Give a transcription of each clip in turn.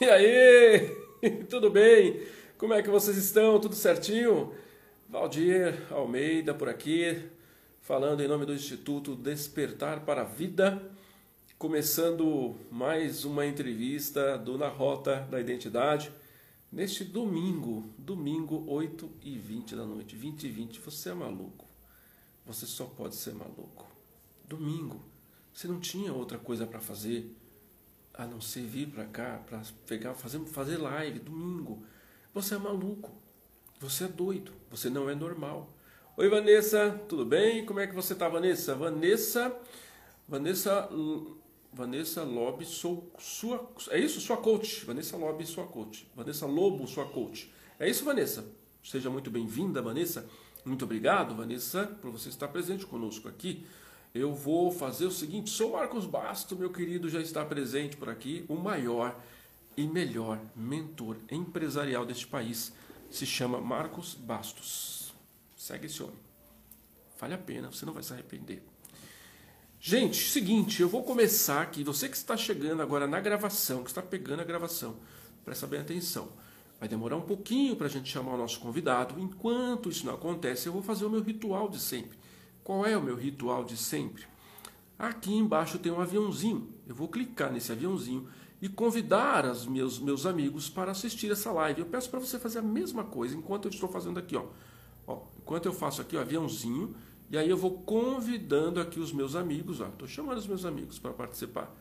E aí? Tudo bem? Como é que vocês estão? Tudo certinho? Valdir Almeida por aqui, falando em nome do Instituto Despertar para a Vida, começando mais uma entrevista do Na Rota da Identidade, neste domingo, domingo 8 e 20 da noite, 20 e 20, você é maluco, você só pode ser maluco. Domingo, você não tinha outra coisa para fazer, a não ser vir para cá para pegar, fazer, fazer live domingo. Você é maluco. Você é doido. Você não é normal. Oi, Vanessa, tudo bem? Como é que você tá, Vanessa? Vanessa, Vanessa, Vanessa Lobe, sou sua, é isso, sua coach. Vanessa Lobe, sua coach. Vanessa Lobo, sua coach. É isso, Vanessa? Seja muito bem-vinda, Vanessa. Muito obrigado, Vanessa, por você estar presente conosco aqui eu vou fazer o seguinte: sou Marcos Basto, meu querido, já está presente por aqui, o maior e melhor mentor empresarial deste país. Se chama Marcos Bastos. Segue esse homem. Vale a pena, você não vai se arrepender. Gente, seguinte, eu vou começar aqui. Você que está chegando agora na gravação, que está pegando a gravação, presta bem atenção. Vai demorar um pouquinho para a gente chamar o nosso convidado. Enquanto isso não acontece, eu vou fazer o meu ritual de sempre. Qual é o meu ritual de sempre? Aqui embaixo tem um aviãozinho. Eu vou clicar nesse aviãozinho e convidar os meus, meus amigos para assistir essa live. Eu peço para você fazer a mesma coisa enquanto eu estou fazendo aqui. Ó. ó enquanto eu faço aqui o aviãozinho, e aí eu vou convidando aqui os meus amigos. Estou chamando os meus amigos para participar.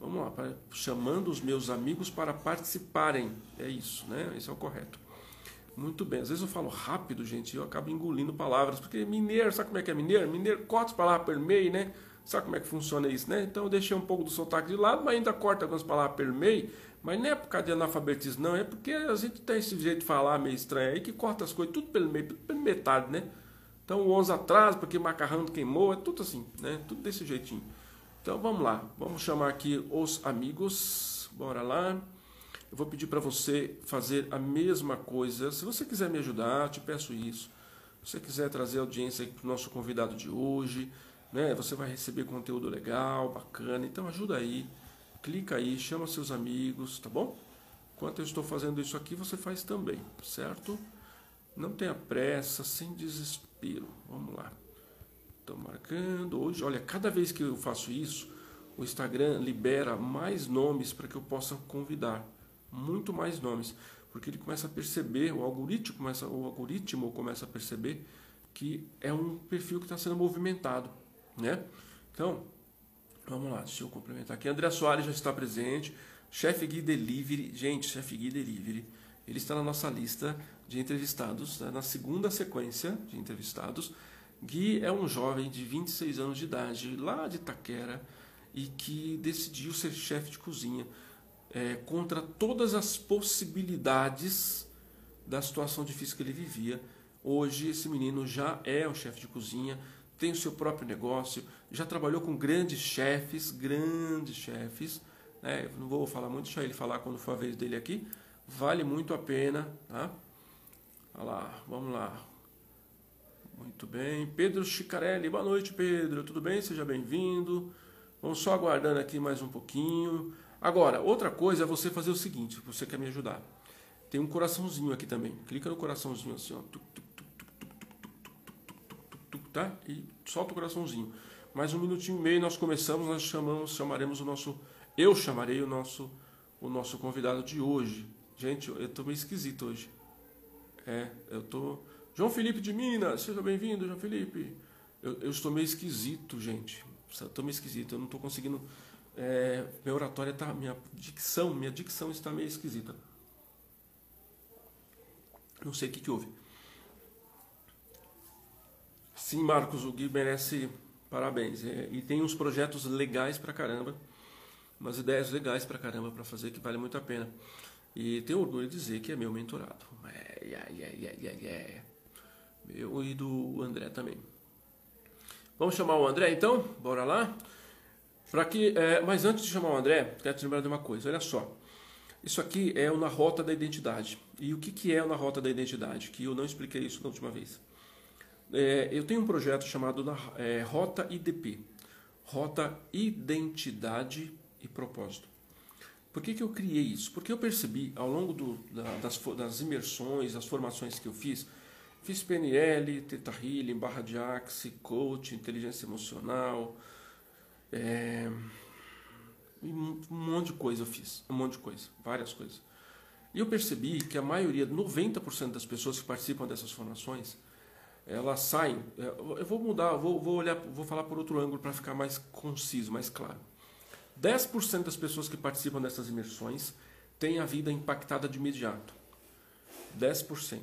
Vamos lá, pra, chamando os meus amigos para participarem. É isso, né? Esse é o correto. Muito bem. Às vezes eu falo rápido, gente, eu acabo engolindo palavras, porque mineiro, sabe como é que é mineiro? Mineiro corta as palavras por meio, né? Sabe como é que funciona isso, né? Então eu deixei um pouco do sotaque de lado, mas ainda corta algumas palavras por meio. Mas não é por causa de analfabetismo, não. É porque a gente tem esse jeito de falar meio estranho aí, que corta as coisas tudo pelo meio, tudo pela metade, né? Então o 11 atrás, porque macarrão queimou, é tudo assim, né? Tudo desse jeitinho. Então vamos lá. Vamos chamar aqui os amigos. Bora lá. Eu vou pedir para você fazer a mesma coisa. Se você quiser me ajudar, te peço isso. Se você quiser trazer audiência para o nosso convidado de hoje, né? Você vai receber conteúdo legal, bacana. Então ajuda aí, clica aí, chama seus amigos, tá bom? Enquanto eu estou fazendo isso aqui, você faz também, certo? Não tenha pressa, sem desespero. Vamos lá. Estou marcando hoje. Olha, cada vez que eu faço isso, o Instagram libera mais nomes para que eu possa convidar muito mais nomes, porque ele começa a perceber, o algoritmo começa, o algoritmo começa a perceber que é um perfil que está sendo movimentado, né? Então, vamos lá, deixa eu complementar aqui. André Soares já está presente, Chef Gui Delivery, gente, Chef Gui Delivery, ele está na nossa lista de entrevistados, né? na segunda sequência de entrevistados. Gui é um jovem de 26 anos de idade, lá de Itaquera, e que decidiu ser chefe de cozinha é, contra todas as possibilidades da situação difícil que ele vivia. Hoje, esse menino já é o chefe de cozinha, tem o seu próprio negócio, já trabalhou com grandes chefes, grandes chefes. Né? Não vou falar muito, deixa ele falar quando for a vez dele aqui. Vale muito a pena. Tá? Olha lá, vamos lá. Muito bem. Pedro Chicarelli, boa noite, Pedro. Tudo bem? Seja bem-vindo. Vamos só aguardando aqui mais um pouquinho. Agora, outra coisa é você fazer o seguinte, você quer me ajudar. Tem um coraçãozinho aqui também. Clica no coraçãozinho assim, ó. Tá? E solta o coraçãozinho. Mais um minutinho e meio nós começamos, nós chamamos, chamaremos o nosso. Eu chamarei o nosso, o nosso convidado de hoje. Gente, eu tô meio esquisito hoje. É, eu tô. João Felipe de Minas, seja bem-vindo, João Felipe. Eu, eu estou meio esquisito, gente. Estou meio esquisito, eu não estou conseguindo é, minha oratória tá, minha dicção, minha dicção está meio esquisita. Não sei o que, que houve. Sim, Marcos, o Gui merece parabéns. É, e tem uns projetos legais pra caramba, umas ideias legais pra caramba para fazer que vale muito a pena. E tenho orgulho de dizer que é meu mentorado. É, é, é, é, é, Meu e do André também. Vamos chamar o André então? Bora lá? Para que, é, mas antes de chamar o André, quero te lembrar de uma coisa. Olha só. Isso aqui é o Na Rota da Identidade. E o que, que é o Na Rota da Identidade? Que eu não expliquei isso na última vez. É, eu tenho um projeto chamado na, é, Rota IDP. Rota Identidade e Propósito. Por que, que eu criei isso? Porque eu percebi ao longo do, da, das, das imersões, das formações que eu fiz, fiz PNL, Theta Healing, Barra de Axe, Coach, Inteligência Emocional, é, um monte de coisa eu fiz, um monte de coisa, várias coisas. E eu percebi que a maioria, 90% das pessoas que participam dessas formações, elas saem. É, eu vou mudar, vou, vou olhar, vou falar por outro ângulo para ficar mais conciso, mais claro. 10% das pessoas que participam dessas imersões têm a vida impactada de imediato. 10%.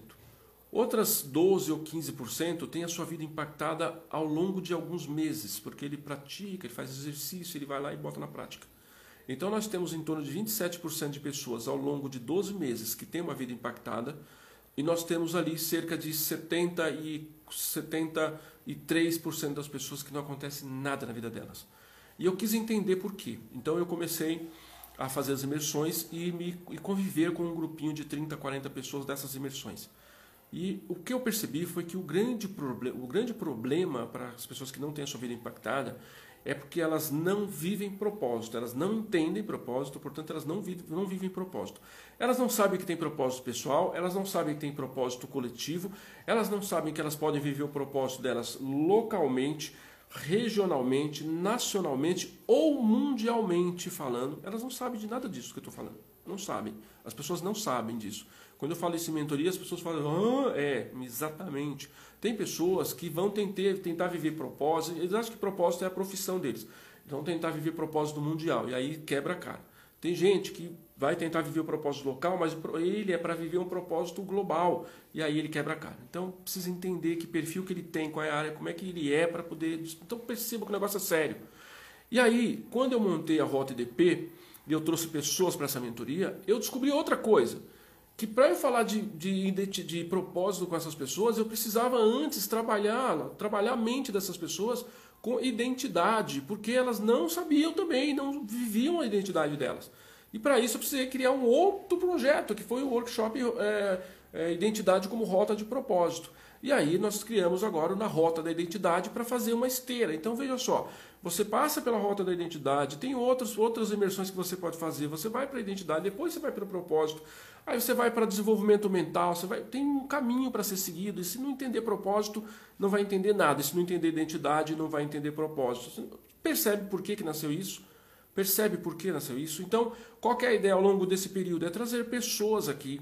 Outras 12 ou 15% têm a sua vida impactada ao longo de alguns meses, porque ele pratica, ele faz exercício, ele vai lá e bota na prática. Então nós temos em torno de 27% de pessoas ao longo de 12 meses que têm uma vida impactada, e nós temos ali cerca de 70 e 73% das pessoas que não acontece nada na vida delas. E eu quis entender por quê. Então eu comecei a fazer as imersões e me e conviver com um grupinho de 30, 40 pessoas dessas imersões. E o que eu percebi foi que o grande, o grande problema para as pessoas que não têm a sua vida impactada é porque elas não vivem propósito, elas não entendem propósito, portanto elas não vivem, não vivem propósito. Elas não sabem que tem propósito pessoal, elas não sabem que tem propósito coletivo, elas não sabem que elas podem viver o propósito delas localmente, regionalmente, nacionalmente ou mundialmente falando. Elas não sabem de nada disso que eu estou falando. Não sabem. As pessoas não sabem disso. Quando eu falo isso em mentoria, as pessoas falam, ah, é, exatamente. Tem pessoas que vão tentar, tentar viver propósito, eles acham que propósito é a profissão deles. Vão tentar viver propósito mundial, e aí quebra a cara. Tem gente que vai tentar viver o propósito local, mas ele é para viver um propósito global, e aí ele quebra a cara. Então precisa entender que perfil que ele tem, qual é a área, como é que ele é para poder. Então perceba que o negócio é sério. E aí, quando eu montei a Rota EDP e eu trouxe pessoas para essa mentoria, eu descobri outra coisa que para eu falar de, de, de, propósito com essas pessoas, eu precisava antes trabalhar, trabalhar a mente dessas pessoas com identidade, porque elas não sabiam também, não viviam a identidade delas. E para isso eu precisei criar um outro projeto, que foi o workshop é, é, Identidade como Rota de Propósito. E aí nós criamos agora na Rota da Identidade para fazer uma esteira. Então veja só, você passa pela rota da identidade, tem outras, outras imersões que você pode fazer. Você vai para a identidade, depois você vai para o propósito, aí você vai para desenvolvimento mental, você vai, tem um caminho para ser seguido. E se não entender propósito, não vai entender nada. E se não entender identidade, não vai entender propósito. Você percebe por que, que nasceu isso? Percebe por que nasceu isso? Então, qual é a ideia ao longo desse período? É trazer pessoas aqui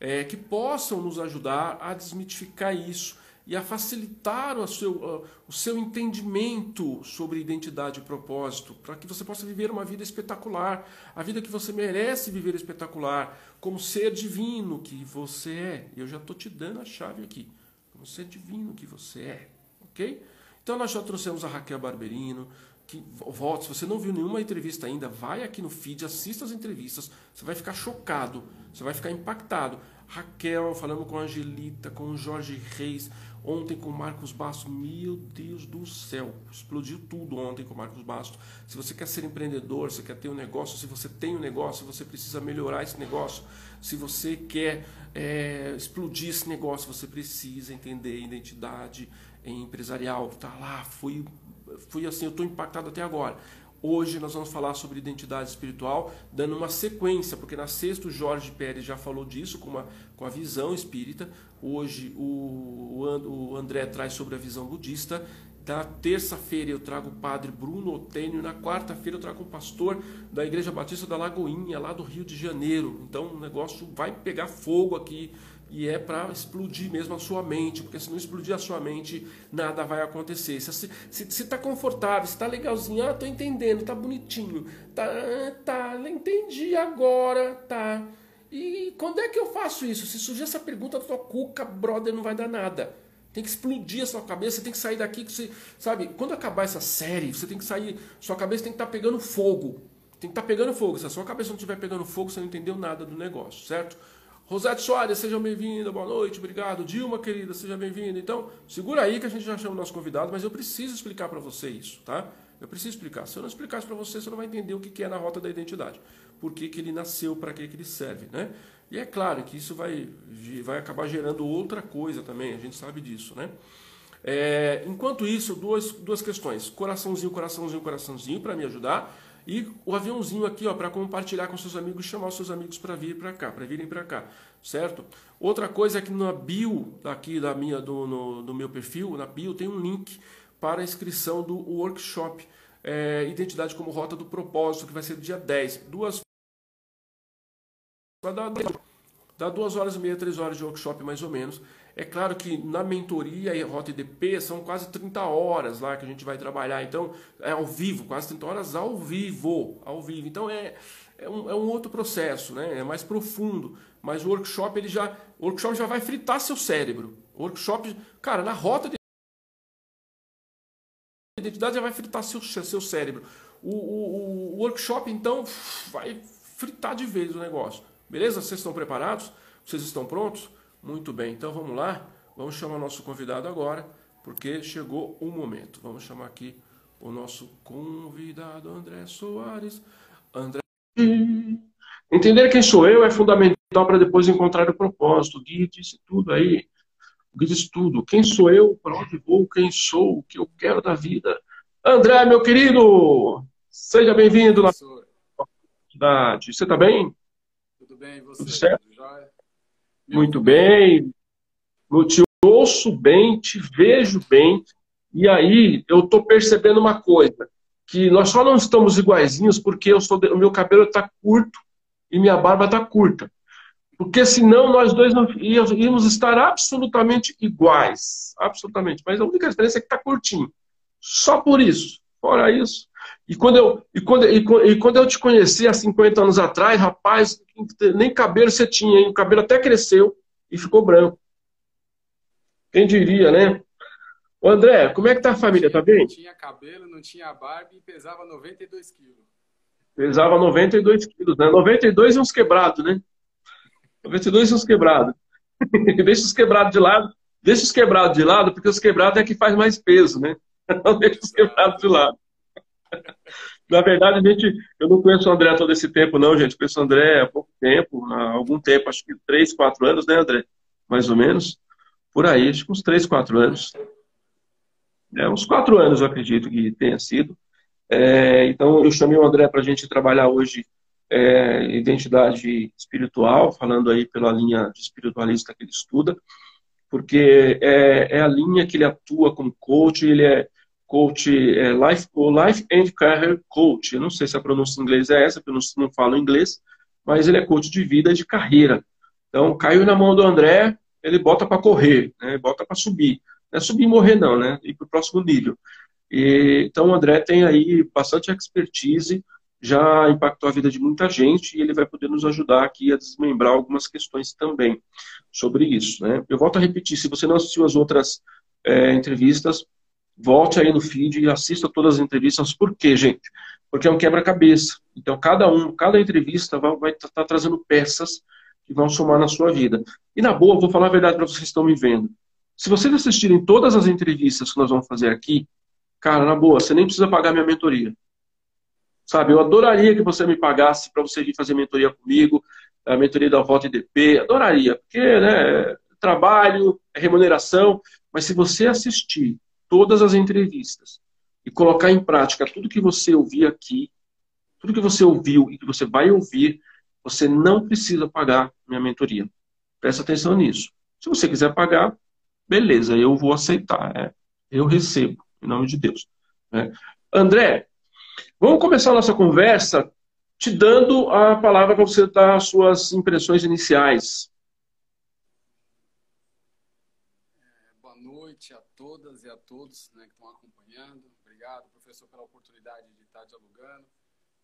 é, que possam nos ajudar a desmitificar isso e a facilitar o seu, o seu entendimento sobre identidade e propósito, para que você possa viver uma vida espetacular, a vida que você merece viver espetacular, como ser divino que você é. Eu já estou te dando a chave aqui, como ser divino que você é, ok? Então nós já trouxemos a Raquel Barberino, que volte, se você não viu nenhuma entrevista ainda, vai aqui no feed, assista as entrevistas, você vai ficar chocado, você vai ficar impactado. Raquel, falando com a Angelita, com o Jorge Reis, Ontem com o Marcos Bastos, meu Deus do céu, explodiu tudo ontem com o Marcos Bastos. Se você quer ser empreendedor, se quer ter um negócio, se você tem um negócio, você precisa melhorar esse negócio. Se você quer é, explodir esse negócio, você precisa entender identidade empresarial. Tá lá, fui, fui assim, eu estou impactado até agora. Hoje nós vamos falar sobre identidade espiritual, dando uma sequência, porque na sexta o Jorge Pérez já falou disso com, uma, com a visão espírita. Hoje o, o André traz sobre a visão budista. Na terça-feira eu trago o padre Bruno Otênio. Na quarta-feira eu trago um pastor da Igreja Batista da Lagoinha, lá do Rio de Janeiro. Então o negócio vai pegar fogo aqui e é para explodir mesmo a sua mente, porque se não explodir a sua mente, nada vai acontecer. Se está confortável, se está legalzinho, ah, tô entendendo, tá bonitinho, tá, tá, entendi agora, tá. E quando é que eu faço isso? Se surgir essa pergunta da tua cuca, brother, não vai dar nada. Tem que explodir a sua cabeça, você tem que sair daqui, que você, sabe? Quando acabar essa série, você tem que sair, sua cabeça tem que estar tá pegando fogo. Tem que estar tá pegando fogo. Se a sua cabeça não estiver pegando fogo, você não entendeu nada do negócio, certo? Rosete Soares, seja bem-vinda, boa noite, obrigado. Dilma, querida, seja bem-vinda. Então, segura aí que a gente já chama o nosso convidado, mas eu preciso explicar para você isso, tá? Eu preciso explicar. Se eu não explicasse para você, você não vai entender o que é na rota da identidade. Por que, que ele nasceu, para que, que ele serve, né? E é claro que isso vai, vai acabar gerando outra coisa também, a gente sabe disso, né? É, enquanto isso, duas, duas questões. Coraçãozinho, coraçãozinho, coraçãozinho para me ajudar. E o aviãozinho aqui, ó, para compartilhar com seus amigos, chamar os seus amigos para vir para cá, para virem para cá, certo? Outra coisa é que na bio aqui da minha do, no, do meu perfil, na bio tem um link para a inscrição do workshop é, Identidade como Rota do Propósito, que vai ser dia 10. Duas dá duas horas e meia, três horas de workshop mais ou menos. É claro que na mentoria e Rota IDP são quase 30 horas lá que a gente vai trabalhar. Então, é ao vivo, quase 30 horas ao vivo. Ao vivo. Então é, é, um, é um outro processo, né? É mais profundo. Mas o workshop ele já. O workshop já vai fritar seu cérebro. O workshop, cara, na rota de identidade já vai fritar seu, seu cérebro. O, o, o workshop, então, vai fritar de vez o negócio. Beleza? Vocês estão preparados? Vocês estão prontos? Muito bem, então vamos lá. Vamos chamar nosso convidado agora, porque chegou o momento. Vamos chamar aqui o nosso convidado André Soares. André. Entender quem sou eu é fundamental para depois encontrar o propósito. O Gui disse tudo aí. O Gui disse tudo. Quem sou eu? Para onde vou? Quem sou? O que eu quero da vida? André, meu querido, seja bem-vindo na cidade. Você está bem? Tudo bem, você? Tudo certo? Tudo muito bem. Te ouço bem, te vejo bem. E aí eu estou percebendo uma coisa, que nós só não estamos iguaizinhos porque eu sou, o meu cabelo está curto e minha barba está curta. Porque senão nós dois não íamos estar absolutamente iguais. Absolutamente. Mas a única diferença é que está curtinho. Só por isso. Fora isso. E quando, eu, e, quando, e, quando eu te conheci há 50 anos atrás, rapaz, nem cabelo você tinha, hein? O cabelo até cresceu e ficou branco. Quem diria, né? Ô André, como é que tá a família? Tá bem? Não tinha cabelo, não tinha barba e pesava 92 quilos. Pesava 92 quilos, né? 92 e uns quebrados, né? 92 e uns quebrados. deixa os quebrados de lado. Deixa os quebrados de lado, porque os quebrados é que faz mais peso, né? Não deixa os quebrados de lado. Na verdade, gente, eu não conheço o André todo esse tempo, não, gente. Conheço o André há pouco tempo, há algum tempo, acho que três, quatro anos, né, André? Mais ou menos. Por aí, acho que uns três, quatro anos. É, uns quatro anos, eu acredito que tenha sido. É, então, eu chamei o André para a gente trabalhar hoje é, identidade espiritual, falando aí pela linha de espiritualista que ele estuda, porque é, é a linha que ele atua como coach, ele é coach, é, life, life and Career Coach. Eu não sei se a pronúncia em inglês é essa, porque eu não, não falo inglês, mas ele é coach de vida e de carreira. Então, caiu na mão do André, ele bota para correr, né? bota para subir. Não é subir e morrer, não, né? Ir para o próximo nível. E, então, o André tem aí bastante expertise, já impactou a vida de muita gente e ele vai poder nos ajudar aqui a desmembrar algumas questões também sobre isso. Né? Eu volto a repetir, se você não assistiu as outras é, entrevistas, Volte aí no feed e assista todas as entrevistas. Por quê, gente? Porque é um quebra-cabeça. Então, cada um, cada entrevista vai estar tá, tá trazendo peças que vão somar na sua vida. E na boa, vou falar a verdade para vocês que estão me vendo. Se vocês assistirem todas as entrevistas que nós vamos fazer aqui, cara, na boa, você nem precisa pagar minha mentoria. Sabe, eu adoraria que você me pagasse para você vir fazer mentoria comigo, a mentoria da Volta IDP, adoraria, porque, né, trabalho, é remuneração, mas se você assistir todas as entrevistas e colocar em prática tudo que você ouviu aqui, tudo que você ouviu e que você vai ouvir, você não precisa pagar minha mentoria. Presta atenção nisso. Se você quiser pagar, beleza, eu vou aceitar. É, eu recebo, em nome de Deus. É. André, vamos começar a nossa conversa te dando a palavra para você dar as suas impressões iniciais. todas e a todos né, que estão acompanhando. Obrigado, professor, pela oportunidade de estar dialogando,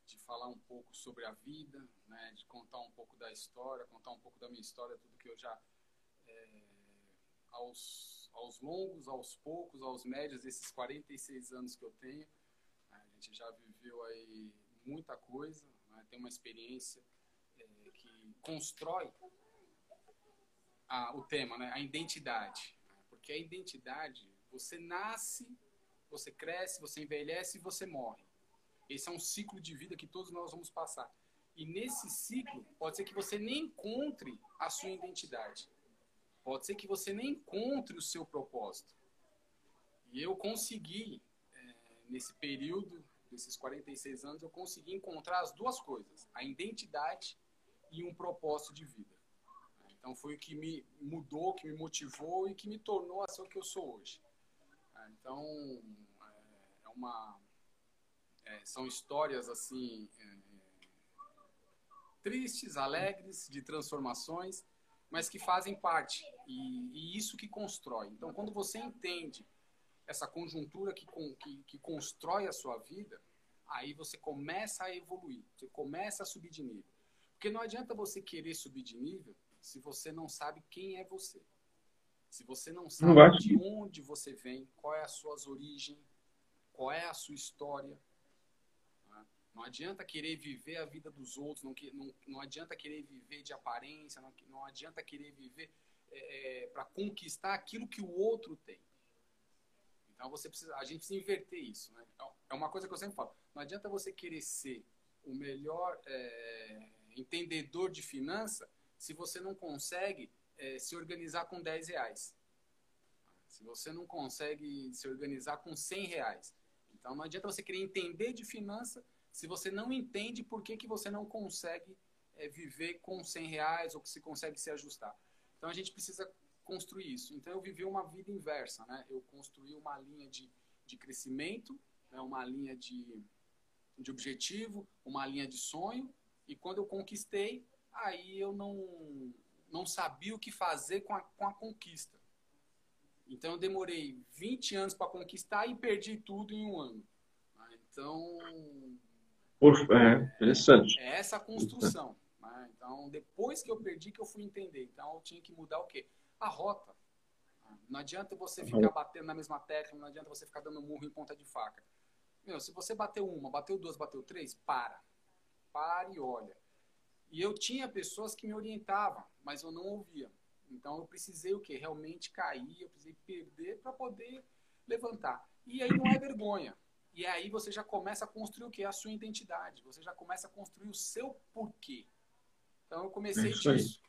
de falar um pouco sobre a vida, né, de contar um pouco da história, contar um pouco da minha história, tudo que eu já. É, aos, aos longos, aos poucos, aos médios, esses 46 anos que eu tenho, né, a gente já viveu aí muita coisa, né, tem uma experiência é, que constrói a, o tema, né, a identidade. Porque a identidade, você nasce, você cresce, você envelhece e você morre. Esse é um ciclo de vida que todos nós vamos passar. E nesse ciclo, pode ser que você nem encontre a sua identidade. Pode ser que você nem encontre o seu propósito. E eu consegui, é, nesse período desses 46 anos, eu consegui encontrar as duas coisas: a identidade e um propósito de vida. Então foi o que me mudou, que me motivou e que me tornou a ser o que eu sou hoje. Então é, é uma é, são histórias assim é, tristes, alegres, de transformações, mas que fazem parte e, e isso que constrói. Então quando você entende essa conjuntura que, que, que constrói a sua vida, aí você começa a evoluir, você começa a subir de nível. Porque não adianta você querer subir de nível se você não sabe quem é você. Se você não sabe não de onde você vem, qual é as suas origens, qual é a sua história. Né? Não adianta querer viver a vida dos outros, não, não, não adianta querer viver de aparência, não, não adianta querer viver é, é para conquistar aquilo que o outro tem. Então você precisa, a gente precisa inverter isso. Né? Então, é uma coisa que eu sempre falo. Não adianta você querer ser o melhor é, entendedor de finança se você não consegue é, se organizar com 10 reais. Se você não consegue se organizar com 100 reais. Então não adianta você querer entender de finança se você não entende por que, que você não consegue é, viver com 100 reais ou que se consegue se ajustar. Então a gente precisa construir isso. Então eu vivi uma vida inversa, né? Eu construí uma linha de, de crescimento, né? uma linha de, de objetivo, uma linha de sonho. E quando eu conquistei, aí eu não, não sabia o que fazer com a, com a conquista. Então eu demorei 20 anos para conquistar e perdi tudo em um ano. Né? Então. É, interessante. É essa construção. Né? Então, depois que eu perdi, que eu fui entender. Então, eu tinha que mudar o quê? A rota. Não adianta você ficar batendo na mesma tecla, não adianta você ficar dando murro em ponta de faca. Meu, se você bateu uma, bateu duas, bateu três, para. Para e olha. E eu tinha pessoas que me orientavam, mas eu não ouvia. Então eu precisei o quê? Realmente cair, eu precisei perder para poder levantar. E aí não é vergonha. E aí você já começa a construir o quê? A sua identidade. Você já começa a construir o seu porquê. Então eu comecei é isso disso.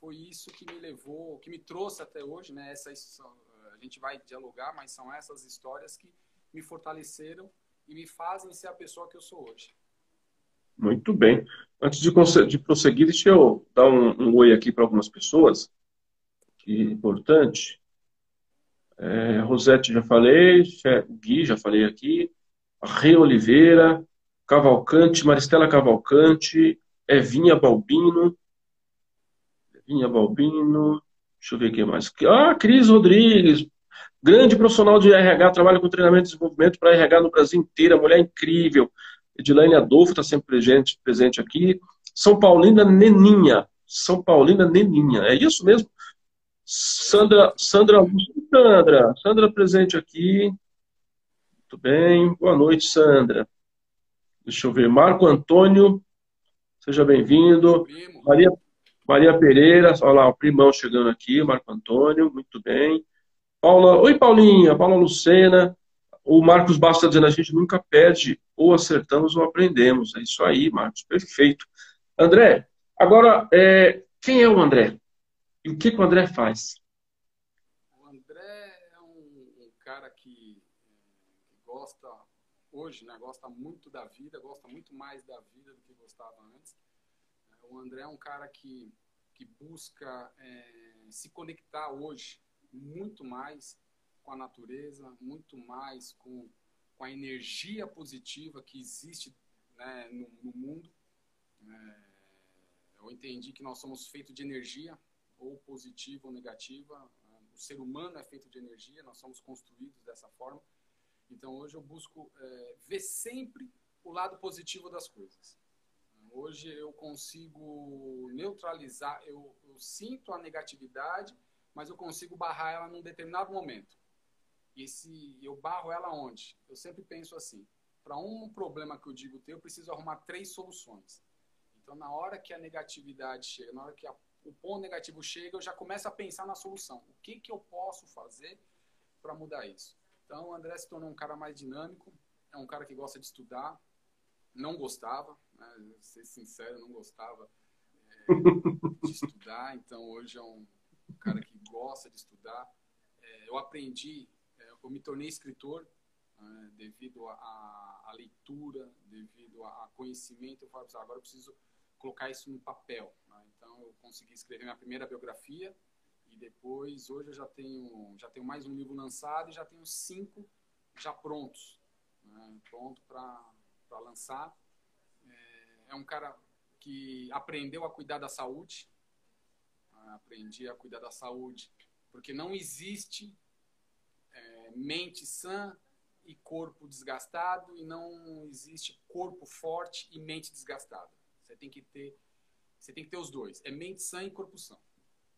Foi isso que me levou, que me trouxe até hoje, né? Essas, a gente vai dialogar, mas são essas histórias que me fortaleceram e me fazem ser a pessoa que eu sou hoje. Muito bem. Antes de, de prosseguir, deixa eu dar um, um oi aqui para algumas pessoas, que é importante. É, Rosete já falei, Gui já falei aqui, Rei Oliveira, Cavalcante, Maristela Cavalcante, Evinha Balbino, Evinha Balbino, deixa eu ver quem mais. Ah, Cris Rodrigues, grande profissional de RH, trabalha com treinamento e desenvolvimento para RH no Brasil inteiro, mulher incrível. Edilane Adolfo está sempre presente, presente aqui. São Paulina Neninha. São Paulina Neninha. É isso mesmo? Sandra, Sandra, Sandra, Sandra presente aqui. Muito bem. Boa noite, Sandra. Deixa eu ver. Marco Antônio, seja bem-vindo. Maria, Maria Pereira, olha lá, o primão chegando aqui, Marco Antônio, muito bem. Paula, oi Paulinha, Paula Lucena, o Marcos Bastos está dizendo, a gente nunca perde, ou acertamos ou aprendemos. É isso aí, Marcos, perfeito. André, agora, é, quem é o André? E o que, que o André faz? O André é um, um cara que, que, gosta, hoje, né, gosta muito da vida, gosta muito mais da vida do que gostava antes. O André é um cara que, que busca é, se conectar hoje muito mais com a natureza, muito mais com, com a energia positiva que existe né, no, no, mundo. É, eu entendi que nós somos feitos de energia, ou positiva ou negativa. O ser humano é feito de energia, nós somos construídos dessa forma. Então hoje eu busco é, ver sempre o lado positivo das coisas. Hoje eu consigo neutralizar, eu, eu sinto a negatividade, mas eu consigo barrar ela num determinado momento. E eu barro ela onde? Eu sempre penso assim: para um problema que eu digo ter, eu preciso arrumar três soluções. Então, na hora que a negatividade chega, na hora que a, o ponto negativo chega, eu já começo a pensar na solução. O que, que eu posso fazer para mudar isso? Então, o André se tornou um cara mais dinâmico, é um cara que gosta de estudar, não gostava, né, ser sincero, não gostava é, de estudar, então hoje é um cara que gosta de estudar. É, eu aprendi eu me tornei escritor né, devido à leitura, devido a, conhecimento, eu assim, agora eu preciso colocar isso no papel. Né? Então eu consegui escrever minha primeira biografia e depois hoje eu já tenho já tenho mais um livro lançado e já tenho cinco já prontos, né? pronto para lançar. É, é um cara que aprendeu a cuidar da saúde, né? aprendi a cuidar da saúde, porque não existe mente sã e corpo desgastado e não existe corpo forte e mente desgastada. Você tem que ter, você tem que ter os dois. É mente sã e corpo sã.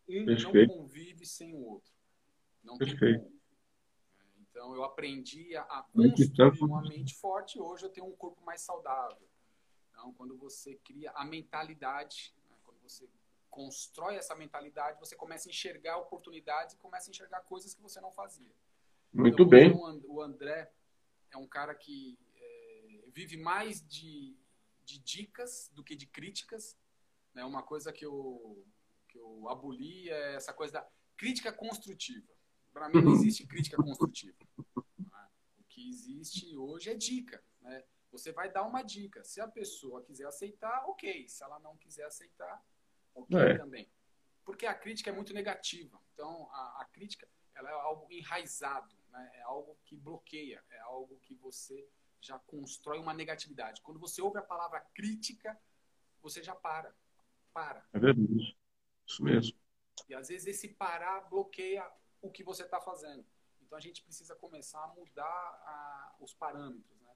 Um Perfeito. não convive sem o outro. Não Perfeito. tem como. É, então eu aprendi a, construir uma mente forte e hoje eu tenho um corpo mais saudável. Então quando você cria a mentalidade, né, quando você constrói essa mentalidade, você começa a enxergar oportunidades e começa a enxergar coisas que você não fazia. Muito bem. O André é um cara que é, vive mais de, de dicas do que de críticas. Né? Uma coisa que eu, que eu aboli é essa coisa da crítica construtiva. Para mim não existe crítica construtiva. Né? O que existe hoje é dica. Né? Você vai dar uma dica. Se a pessoa quiser aceitar, ok. Se ela não quiser aceitar, ok é. também. Porque a crítica é muito negativa. Então, a, a crítica ela é algo enraizado né? é algo que bloqueia, é algo que você já constrói uma negatividade. Quando você ouve a palavra crítica, você já para. Para. É verdade. Isso mesmo. E às vezes esse parar bloqueia o que você está fazendo. Então a gente precisa começar a mudar a, os parâmetros. Né?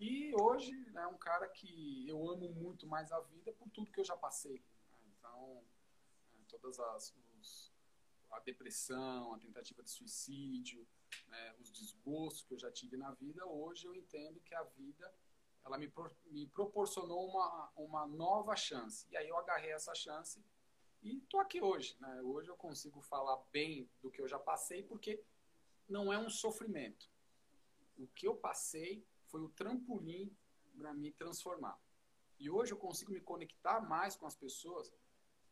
E hoje é né, um cara que eu amo muito mais a vida por tudo que eu já passei. Né? Então, é, todas as os, a depressão, a tentativa de suicídio, né, os desgostos que eu já tive na vida, hoje eu entendo que a vida ela me, pro, me proporcionou uma, uma nova chance. E aí eu agarrei essa chance e estou aqui hoje. Né? Hoje eu consigo falar bem do que eu já passei, porque não é um sofrimento. O que eu passei foi o trampolim para me transformar. E hoje eu consigo me conectar mais com as pessoas,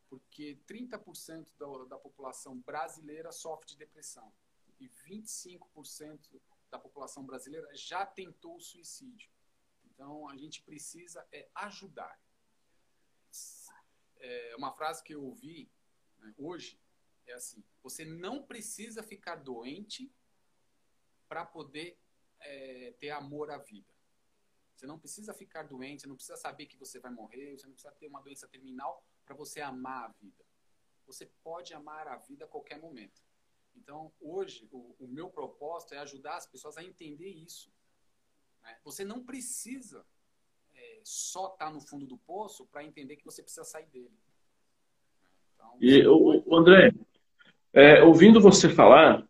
porque 30% da, da população brasileira sofre de depressão e 25% da população brasileira já tentou o suicídio. Então, a gente precisa é, ajudar. É, uma frase que eu ouvi né, hoje é assim: você não precisa ficar doente para poder é, ter amor à vida. Você não precisa ficar doente, você não precisa saber que você vai morrer, você não precisa ter uma doença terminal para você amar a vida. Você pode amar a vida a qualquer momento. Então, hoje, o, o meu propósito é ajudar as pessoas a entender isso. Né? Você não precisa é, só estar tá no fundo do poço para entender que você precisa sair dele. Então, e, o, o André, é, ouvindo você falar,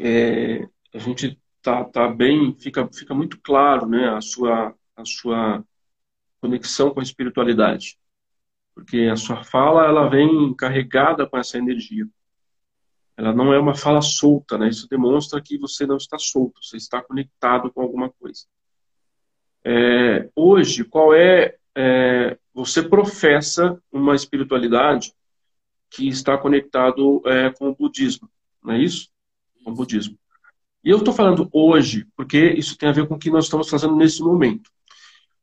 é, a gente tá, tá bem, fica, fica muito claro, né, a sua, a sua conexão com a espiritualidade, porque a sua fala ela vem carregada com essa energia. Ela não é uma fala solta, né? Isso demonstra que você não está solto, você está conectado com alguma coisa. É, hoje, qual é, é, Você professa uma espiritualidade que está conectado é, com o budismo, não é isso? Com o budismo. E eu estou falando hoje porque isso tem a ver com o que nós estamos fazendo nesse momento.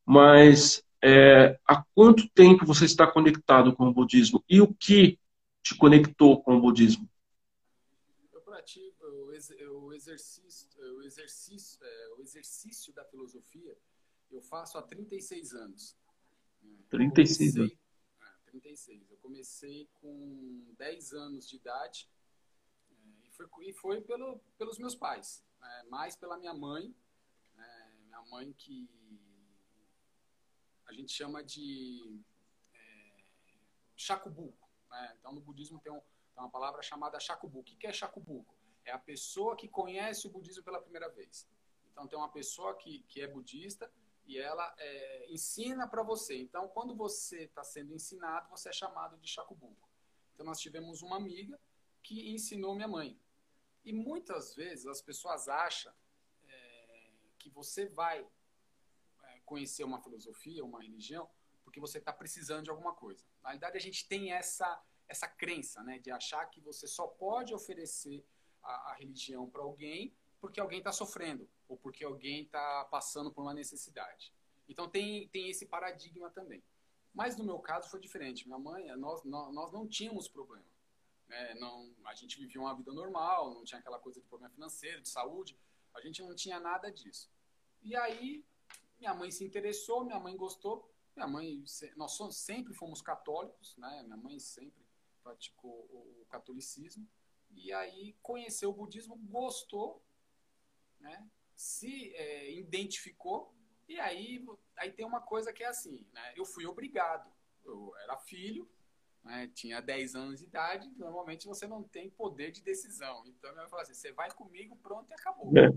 Mas é, há quanto tempo você está conectado com o budismo e o que te conectou com o budismo? O exercício, o exercício, é, o exercício da filosofia eu faço há 36 anos. 36 anos. É, 36. Eu comecei com 10 anos de idade é, e foi, e foi pelo, pelos meus pais, né? mais pela minha mãe, né? minha mãe que a gente chama de é, shakubuku. Né? Então, no budismo tem, um, tem, uma palavra chamada shakubuku. O que é shakubuku? É a pessoa que conhece o budismo pela primeira vez. Então, tem uma pessoa que, que é budista e ela é, ensina para você. Então, quando você está sendo ensinado, você é chamado de Shakubuku. Então, nós tivemos uma amiga que ensinou minha mãe. E muitas vezes as pessoas acham é, que você vai é, conhecer uma filosofia, uma religião, porque você está precisando de alguma coisa. Na realidade, a gente tem essa, essa crença né, de achar que você só pode oferecer a, a religião para alguém porque alguém está sofrendo ou porque alguém está passando por uma necessidade. Então tem, tem esse paradigma também. Mas no meu caso foi diferente. Minha mãe, nós, nós, nós não tínhamos problema. Né? Não, a gente vivia uma vida normal, não tinha aquela coisa de problema financeiro, de saúde. A gente não tinha nada disso. E aí minha mãe se interessou, minha mãe gostou. Minha mãe, nós sempre fomos católicos, né? Minha mãe sempre praticou o catolicismo. E aí conheceu o budismo, gostou, né? se é, identificou. E aí, aí tem uma coisa que é assim, né? Eu fui obrigado. Eu era filho, né? tinha 10 anos de idade, normalmente você não tem poder de decisão. Então, eu falou assim, você vai comigo, pronto e acabou. É.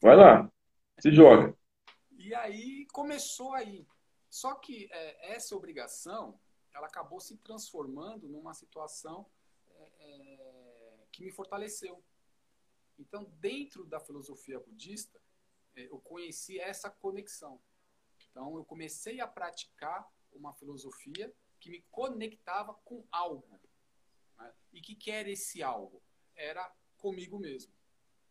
Vai lá, se joga. E aí começou aí. Só que é, essa obrigação, ela acabou se transformando numa situação é, é, que me fortaleceu. Então, dentro da filosofia budista, é, eu conheci essa conexão. Então, eu comecei a praticar uma filosofia que me conectava com algo. Né? E que que era esse algo? Era comigo mesmo.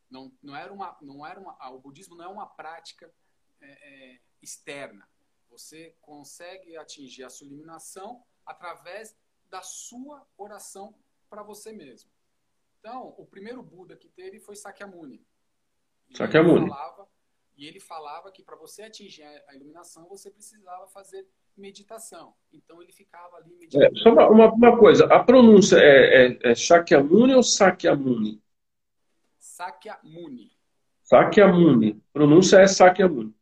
Não, não era uma, não era uma, o budismo não é uma prática é, é, externa. Você consegue atingir a sua iluminação através da sua oração para você mesmo. Então, o primeiro Buda que teve foi Sakyamuni. E Sakyamuni. Ele falava, e ele falava que para você atingir a iluminação, você precisava fazer meditação. Então, ele ficava ali meditando. É, só uma, uma, coisa, a pronúncia é, é, é Shakyamuni ou Sakyamuni? Sakyamuni. Sakyamuni. Pronúncia é Sakyamuni.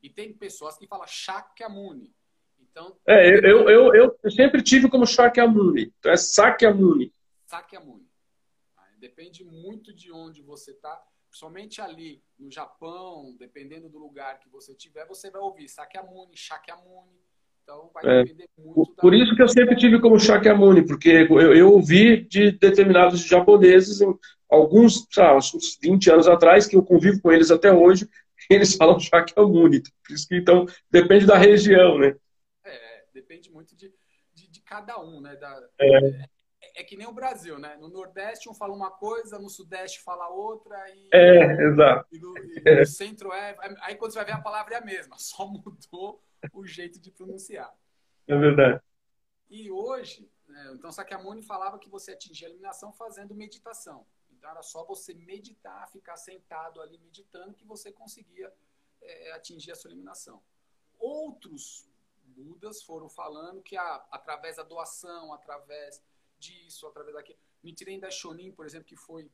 E tem pessoas que falam Shakyamuni. Então, é, eu, eu, eu, eu sempre tive como Shakyamuni. Então é Sakyamuni. Sakyamuni. Depende muito de onde você está. Somente ali no Japão, dependendo do lugar que você tiver, você vai ouvir Sakyamuni, Shakyamuni. Então vai é, depender muito. Por, isso que eu sempre tive como Shakyamuni, porque eu, eu ouvi de determinados japoneses, alguns, sabe, uns 20 anos atrás, que eu convivo com eles até hoje, eles falam Shakyamuni. Por isso que, então, depende da região, né? É, depende muito de, de, de cada um, né? Da, é. É. é. que nem o Brasil, né? No Nordeste um fala uma coisa, no Sudeste fala outra. E, é, exato. E no, e no centro é... Aí quando você vai ver a palavra é a mesma, só mudou o jeito de pronunciar. É verdade. E hoje, né, então Sakyamuni falava que você atingia a eliminação fazendo meditação. Então era só você meditar, ficar sentado ali meditando que você conseguia é, atingir a sua eliminação. Outros Budas foram falando que a, através da doação, através disso, através daquilo. Nichiren Daishonin, por exemplo, que foi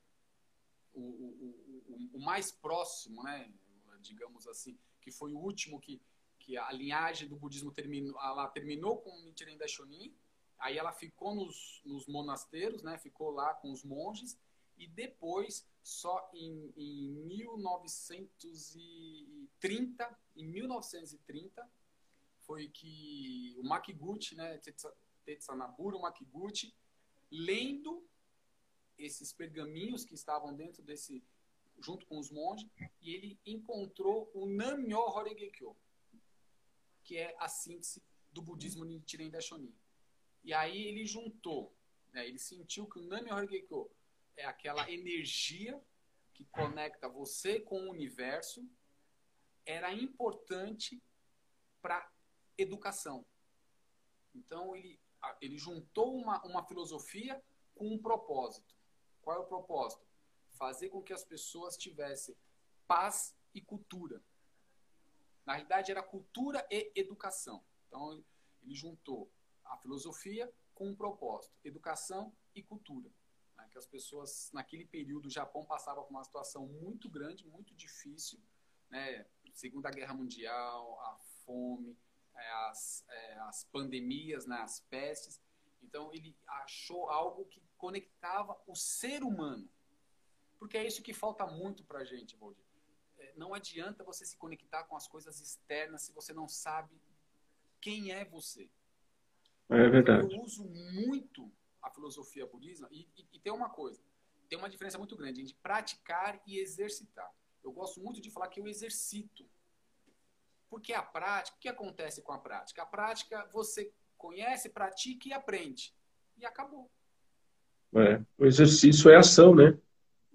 o, o, o, o, mais próximo, né, digamos assim, que foi o último que, que a linhagem do budismo terminou, ela terminou com Nichiren Daishonin, aí ela ficou nos, nos monasteiros, né, ficou lá com os monges, e depois, só em, em 1930, em 1930, foi que o Makiguchi, né, Tetsanaburo Makiguchi, lendo esses pergaminhos que estavam dentro desse, junto com os monges, e ele encontrou o Namyo Horegekyo, que é a síntese do budismo Nichiren Daishonin. E aí ele juntou, né, ele sentiu que o Namyo Horegekyo é aquela energia que conecta você com o universo, era importante para educação. Então ele, ele juntou uma, uma filosofia com um propósito. Qual é o propósito? Fazer com que as pessoas tivessem paz e cultura. Na realidade era cultura e educação. Então ele juntou a filosofia com um propósito, educação e cultura que as pessoas, naquele período, o Japão passava por uma situação muito grande, muito difícil, né? Segunda Guerra Mundial, a fome, as, é, as pandemias, né? as pestes. Então, ele achou algo que conectava o ser humano. Porque é isso que falta muito para a gente, Valdir. É, não adianta você se conectar com as coisas externas se você não sabe quem é você. É verdade. Eu uso muito a filosofia budista, e, e, e, tem uma coisa, tem uma diferença muito grande entre praticar e exercitar. Eu gosto muito de falar que eu exercito. Porque a prática, o que acontece com a prática? A prática você conhece, pratica e aprende. E acabou. É, o exercício é ação, né?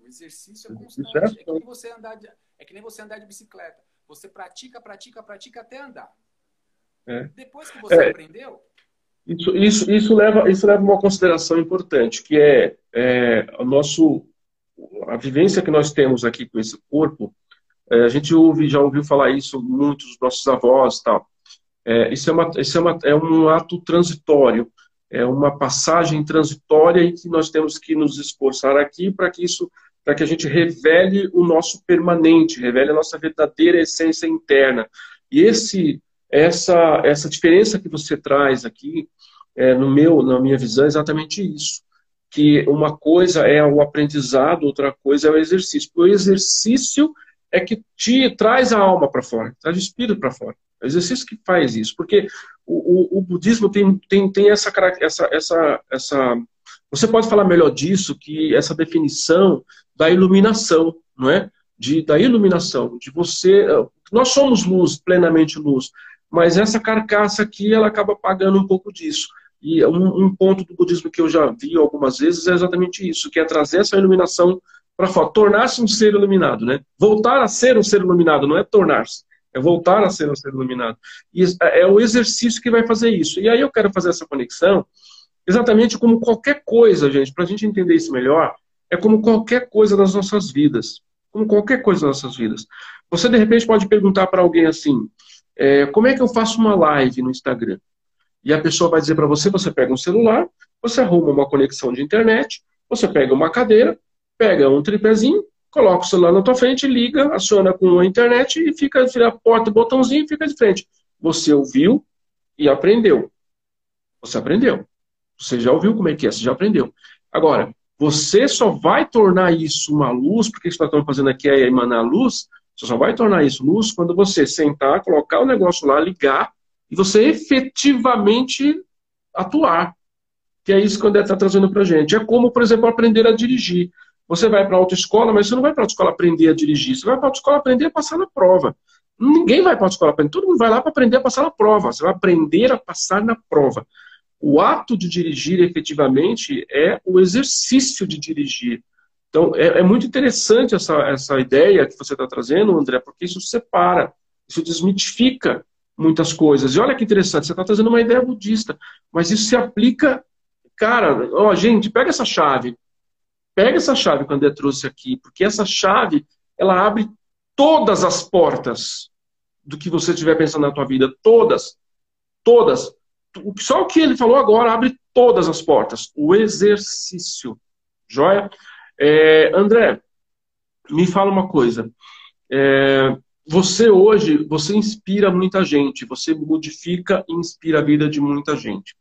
exercício é constante. É, é que nem você andar de, é que nem você andar de bicicleta. Você pratica, pratica, pratica até andar. É. Depois que você é. aprendeu. Isso, isso, isso, leva, isso leva uma consideração importante, que é, é o nosso, a vivência que nós temos aqui com esse corpo. É, a gente ouve, já ouviu falar isso muitos dos nossos avós tal. É, isso é, uma, isso é, uma, é um ato transitório, é uma passagem transitória em que nós temos que nos esforçar aqui para que isso, para que a gente revele o nosso permanente, revele a nossa verdadeira essência interna. E esse, essa, essa diferença que você traz aqui, é, no meu, na minha visão, é exatamente isso. Que uma coisa é o aprendizado, outra coisa é o exercício. O exercício é que te traz a alma para fora, traz o espírito para fora. É o exercício que faz isso, porque o, o, o budismo tem, tem, tem essa, essa, essa, essa. Você pode falar melhor disso, que essa definição da iluminação, não é? De, da iluminação, de você. Nós somos luz, plenamente luz, mas essa carcaça aqui, ela acaba pagando um pouco disso. E um, um ponto do budismo que eu já vi algumas vezes é exatamente isso, que é trazer essa iluminação para tornar-se um ser iluminado, né? Voltar a ser um ser iluminado, não é tornar-se. É voltar a ser um ser iluminado. E é, é o exercício que vai fazer isso. E aí eu quero fazer essa conexão exatamente como qualquer coisa, gente, para a gente entender isso melhor, é como qualquer coisa das nossas vidas. Como qualquer coisa das nossas vidas. Você, de repente, pode perguntar para alguém assim: é, como é que eu faço uma live no Instagram? E a pessoa vai dizer para você: você pega um celular, você arruma uma conexão de internet, você pega uma cadeira, pega um tripézinho, coloca o celular na tua frente, liga, aciona com a internet e fica, a porta, botãozinho e fica de frente. Você ouviu e aprendeu. Você aprendeu. Você já ouviu como é que é, você já aprendeu. Agora, você só vai tornar isso uma luz, porque o que nós estamos fazendo aqui é emanar luz, você só vai tornar isso luz quando você sentar, colocar o negócio lá, ligar, e você efetivamente atuar. Que é isso que o André está trazendo para a gente. É como, por exemplo, aprender a dirigir. Você vai para a autoescola, mas você não vai para a autoescola aprender a dirigir. Você vai para a autoescola aprender a passar na prova. Ninguém vai para a autoescola aprender. Todo mundo vai lá para aprender a passar na prova. Você vai aprender a passar na prova. O ato de dirigir efetivamente é o exercício de dirigir. Então, é, é muito interessante essa, essa ideia que você está trazendo, André, porque isso separa, isso desmitifica muitas coisas. E olha que interessante, você está trazendo uma ideia budista, mas isso se aplica. Cara, ó, gente, pega essa chave. Pega essa chave que o André trouxe aqui, porque essa chave ela abre todas as portas do que você estiver pensando na tua vida. Todas. Todas. Só o que ele falou agora abre todas as portas. O exercício. Joia? É, André, me fala uma coisa. É, você hoje, você inspira muita gente. Você modifica e inspira a vida de muita gente.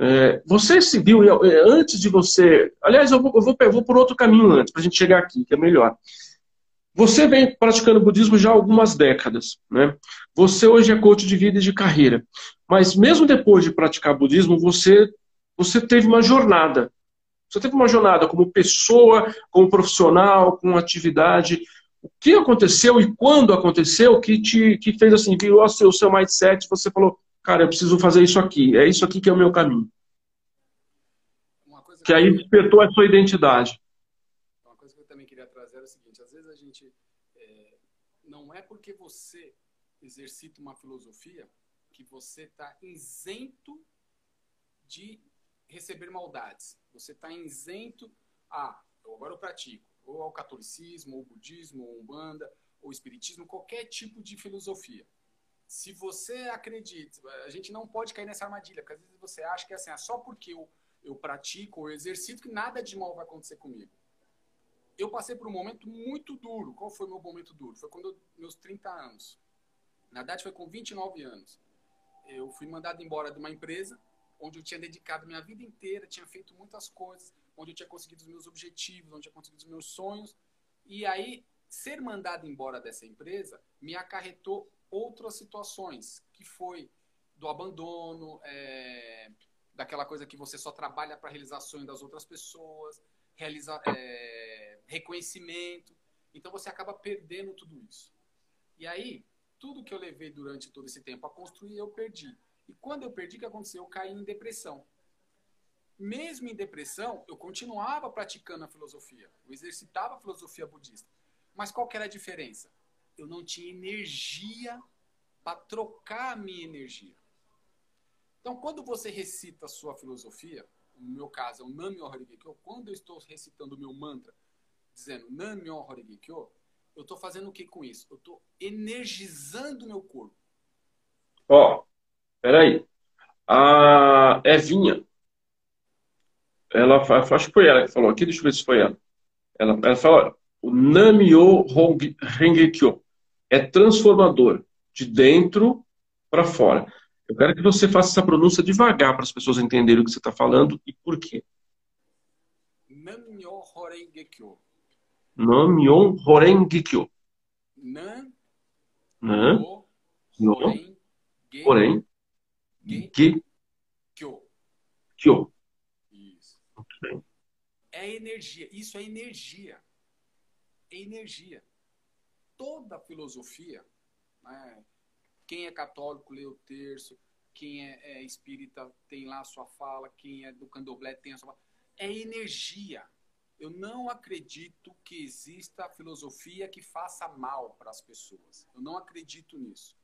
É, você se viu, é, antes de você. Aliás, eu vou, eu vou, eu vou por outro caminho antes, para a gente chegar aqui, que é melhor. Você vem praticando budismo já há algumas décadas. Né? Você hoje é coach de vida e de carreira. Mas mesmo depois de praticar budismo, você, você teve uma jornada. Você teve uma jornada como pessoa, como profissional, com atividade. O que aconteceu e quando aconteceu que te que fez assim, virou o seu, o seu mindset, você falou, cara, eu preciso fazer isso aqui, é isso aqui que é o meu caminho. que, que aí despertou a sua identidade. Uma coisa que eu também queria trazer é o seguinte: às vezes a gente. É, não é porque você exercita uma filosofia que você está isento de receber maldades. Você está isento a. agora eu pratico. Ou ao catolicismo, ou budismo, ou umbanda, ou espiritismo, qualquer tipo de filosofia se você acredita, a gente não pode cair nessa armadilha, porque às vezes você acha que é assim, é só porque eu, eu pratico ou exercito que nada de mal vai acontecer comigo. Eu passei por um momento muito duro. Qual foi meu momento duro? Foi quando eu, meus 30 anos. Na verdade, foi com 29 anos. Eu fui mandado embora de uma empresa onde eu tinha dedicado minha vida inteira, tinha feito muitas coisas, onde eu tinha conseguido os meus objetivos, onde eu tinha conseguido os meus sonhos. E aí, ser mandado embora dessa empresa me acarretou outras situações, que foi do abandono, é, daquela coisa que você só trabalha para realizar sonho das outras pessoas, realizar é, reconhecimento. Então você acaba perdendo tudo isso. E aí, tudo que eu levei durante todo esse tempo a construir, eu perdi. E quando eu perdi, o que aconteceu? Eu caí em depressão. mesmo em depressão, eu continuava praticando a filosofia. Eu exercitava a filosofia budista. Mas qual que era a diferença? Eu não tinha energia para trocar a minha energia. Então, quando você recita a sua filosofia, no meu caso é o Nam Myoho Kyo, quando eu estou recitando o meu mantra, dizendo Nam Myoho Kyo, eu estou fazendo o que com isso? Eu estou energizando o meu corpo. Ó, oh, peraí. A Evinha, ela, acho que foi ela que falou aqui, deixa eu ver se foi ela. Ela, ela fala, o Namyo Rengekyo é transformador, de dentro para fora. Eu quero que você faça essa pronúncia devagar para as pessoas entenderem o que você está falando e por quê. Namyo Horengekyo. Horengekyo. Nam. Nam. Horeng. Kyo. Kyo. Isso. Okay. É energia. Isso é energia. É energia. Toda filosofia, né? quem é católico lê o terço, quem é, é espírita tem lá a sua fala, quem é do candomblé tem a sua fala. É energia. Eu não acredito que exista filosofia que faça mal para as pessoas. Eu não acredito nisso.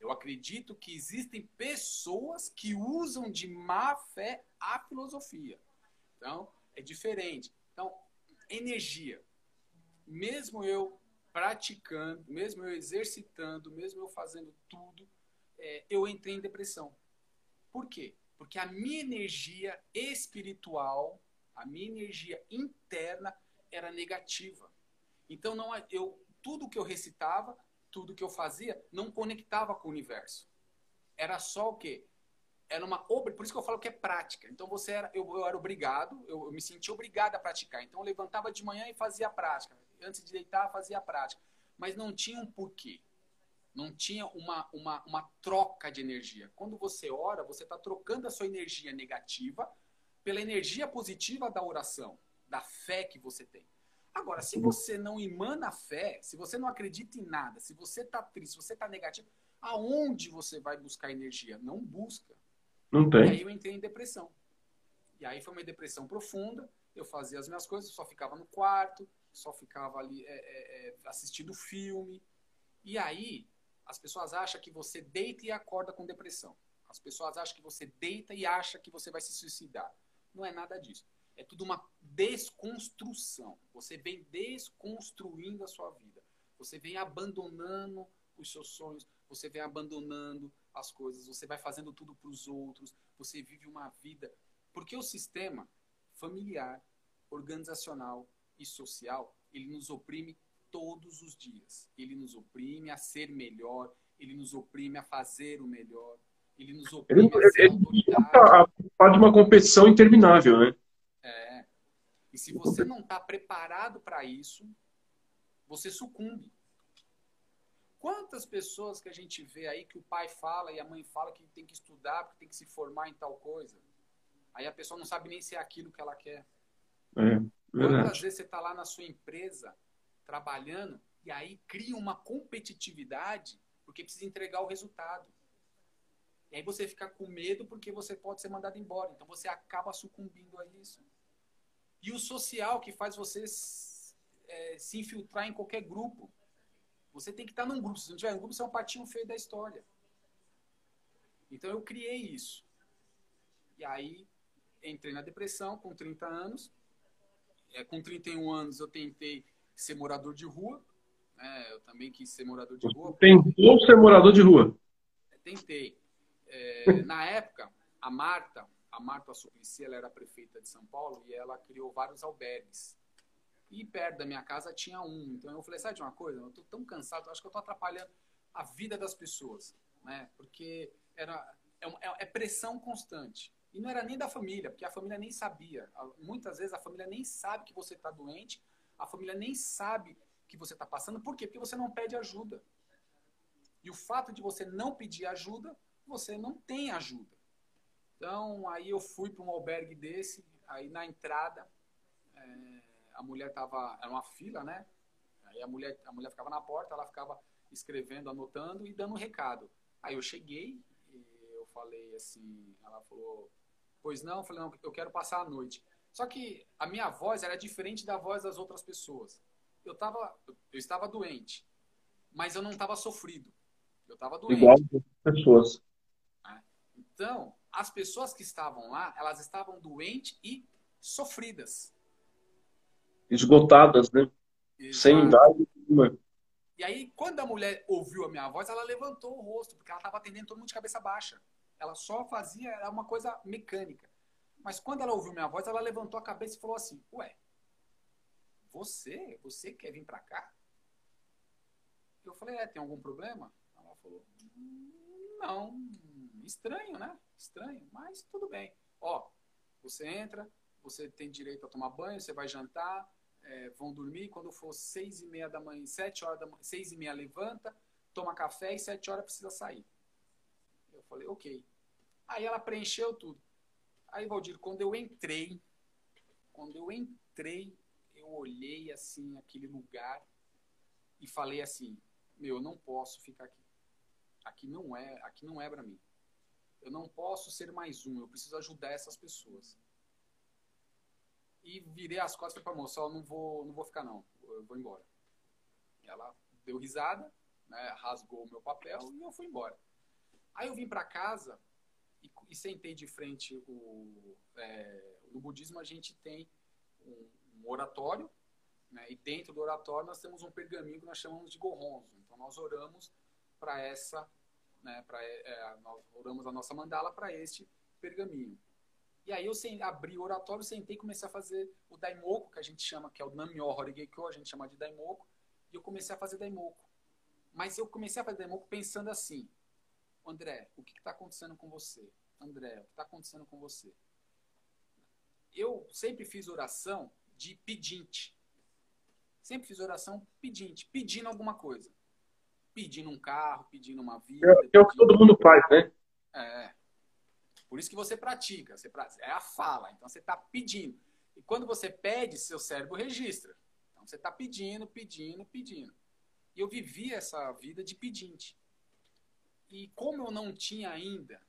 Eu acredito que existem pessoas que usam de má fé a filosofia. Então, é diferente. Então, energia. Mesmo eu praticando, mesmo eu exercitando, mesmo eu fazendo tudo, é, eu entrei em depressão. Por quê? Porque a minha energia espiritual, a minha energia interna era negativa. Então não eu tudo que eu recitava tudo que eu fazia não conectava com o universo. Era só o quê? Era uma por isso que eu falo que é prática. Então você era, eu, eu era obrigado, eu, eu, me sentia obrigado a praticar. Então eu levantava de manhã e fazia a prática. Antes de deitar, fazia a prática. Mas não tinha um porquê. Não tinha uma, uma, uma troca de energia. Quando você ora, você está trocando a sua energia negativa pela energia positiva da oração, da fé que você tem. Agora, se você não emana fé, se você não acredita em nada, se você está triste, se você está negativo, aonde você vai buscar energia? Não busca. Não tem. E aí eu entrei em depressão. E aí foi uma depressão profunda. Eu fazia as minhas coisas, só ficava no quarto, só ficava ali é, é, é assistindo filme. E aí as pessoas acham que você deita e acorda com depressão. As pessoas acham que você deita e acha que você vai se suicidar. Não é nada disso. É tudo uma desconstrução. Você vem desconstruindo a sua vida. Você vem abandonando os seus sonhos, você vem abandonando as coisas, você vai fazendo tudo para os outros, você vive uma vida. Porque o sistema familiar, organizacional e social, ele nos oprime todos os dias. Ele nos oprime a ser melhor, ele nos oprime a fazer o melhor, ele nos oprime ele, a ser ele, autoridade. Ele de uma competição interminável, né? É. E se você não está preparado para isso, você sucumbe. Quantas pessoas que a gente vê aí que o pai fala e a mãe fala que tem que estudar, porque tem que se formar em tal coisa? Aí a pessoa não sabe nem se é aquilo que ela quer. É, Quantas vezes você está lá na sua empresa trabalhando e aí cria uma competitividade porque precisa entregar o resultado. E aí você fica com medo porque você pode ser mandado embora. Então você acaba sucumbindo a isso. E o social que faz você é, se infiltrar em qualquer grupo. Você tem que estar num grupo. Se não tiver um grupo, você é um patinho feio da história. Então eu criei isso. E aí entrei na depressão com 30 anos. É, com 31 anos eu tentei ser morador de rua. É, eu também quis ser morador de rua. Tentou ser morador de rua? Tentei. É, na época, a Marta, a Marta Suplicy, ela era prefeita de São Paulo e ela criou vários albergues. E perto da minha casa tinha um. Então eu falei, sabe de uma coisa? Eu tô tão cansado, acho que eu tô atrapalhando a vida das pessoas, né? Porque era é, é, é pressão constante. E não era nem da família, porque a família nem sabia. Muitas vezes a família nem sabe que você está doente, a família nem sabe que você está passando. Por quê? Porque você não pede ajuda. E o fato de você não pedir ajuda, você não tem ajuda. Então, aí eu fui para um albergue desse, aí na entrada, é, a mulher tava, era uma fila, né? Aí a mulher, a mulher ficava na porta, ela ficava escrevendo, anotando e dando um recado. Aí eu cheguei eu falei assim, ela falou, Pois não? Eu falei, não, eu quero passar a noite. Só que a minha voz era diferente da voz das outras pessoas. Eu, tava, eu estava doente, mas eu não estava sofrido. Eu estava doente. Igual as pessoas. É. Então, as pessoas que estavam lá, elas estavam doentes e sofridas. Esgotadas, né? Exato. Sem idade nenhuma. E aí, quando a mulher ouviu a minha voz, ela levantou o rosto, porque ela estava atendendo todo mundo de cabeça baixa. Ela só fazia, era uma coisa mecânica. Mas quando ela ouviu minha voz, ela levantou a cabeça e falou assim: Ué, você? Você quer vir para cá? Eu falei: É, tem algum problema? Ela falou: Não, estranho, né? Estranho, mas tudo bem. Ó, você entra, você tem direito a tomar banho, você vai jantar, é, vão dormir. Quando for seis e meia da manhã, sete horas da manhã, seis e meia levanta, toma café e sete horas precisa sair. Falei, ok. Aí ela preencheu tudo. Aí, Valdir, quando eu entrei, quando eu entrei, eu olhei assim aquele lugar e falei assim, meu, eu não posso ficar aqui. Aqui não é, aqui não é para mim. Eu não posso ser mais um, eu preciso ajudar essas pessoas. E virei as costas para a moça, não vou, não vou ficar não, eu vou embora. Ela deu risada, né, rasgou o meu papel e eu fui embora. Aí eu vim para casa e, e, sentei de frente o, é, no budismo a gente tem um, um oratório né, e dentro do oratório nós temos um pergaminho que nós chamamos de goronzo. Então nós oramos para essa né, pra, é, nós oramos a nossa mandala para este pergaminho. E aí eu sem, abri o oratório, sentei e comecei a fazer o daimoku, que a gente chama, que é o Namyo Horigekyo, a gente chama de daimoku, e eu comecei a fazer daimoku. Mas eu comecei a fazer daimoku pensando assim, André, o que está acontecendo com você? André, o que está acontecendo com você? Eu sempre fiz oração de pedinte. Sempre fiz oração pedinte, pedindo alguma coisa pedindo um carro, pedindo uma vida. É, é o que todo mundo faz, né? É. Por isso que você pratica. Você pratica, é a fala. Então você está pedindo. E quando você pede, seu cérebro registra. Então você está pedindo, pedindo, pedindo. E eu vivi essa vida de pedinte. E como eu não tinha ainda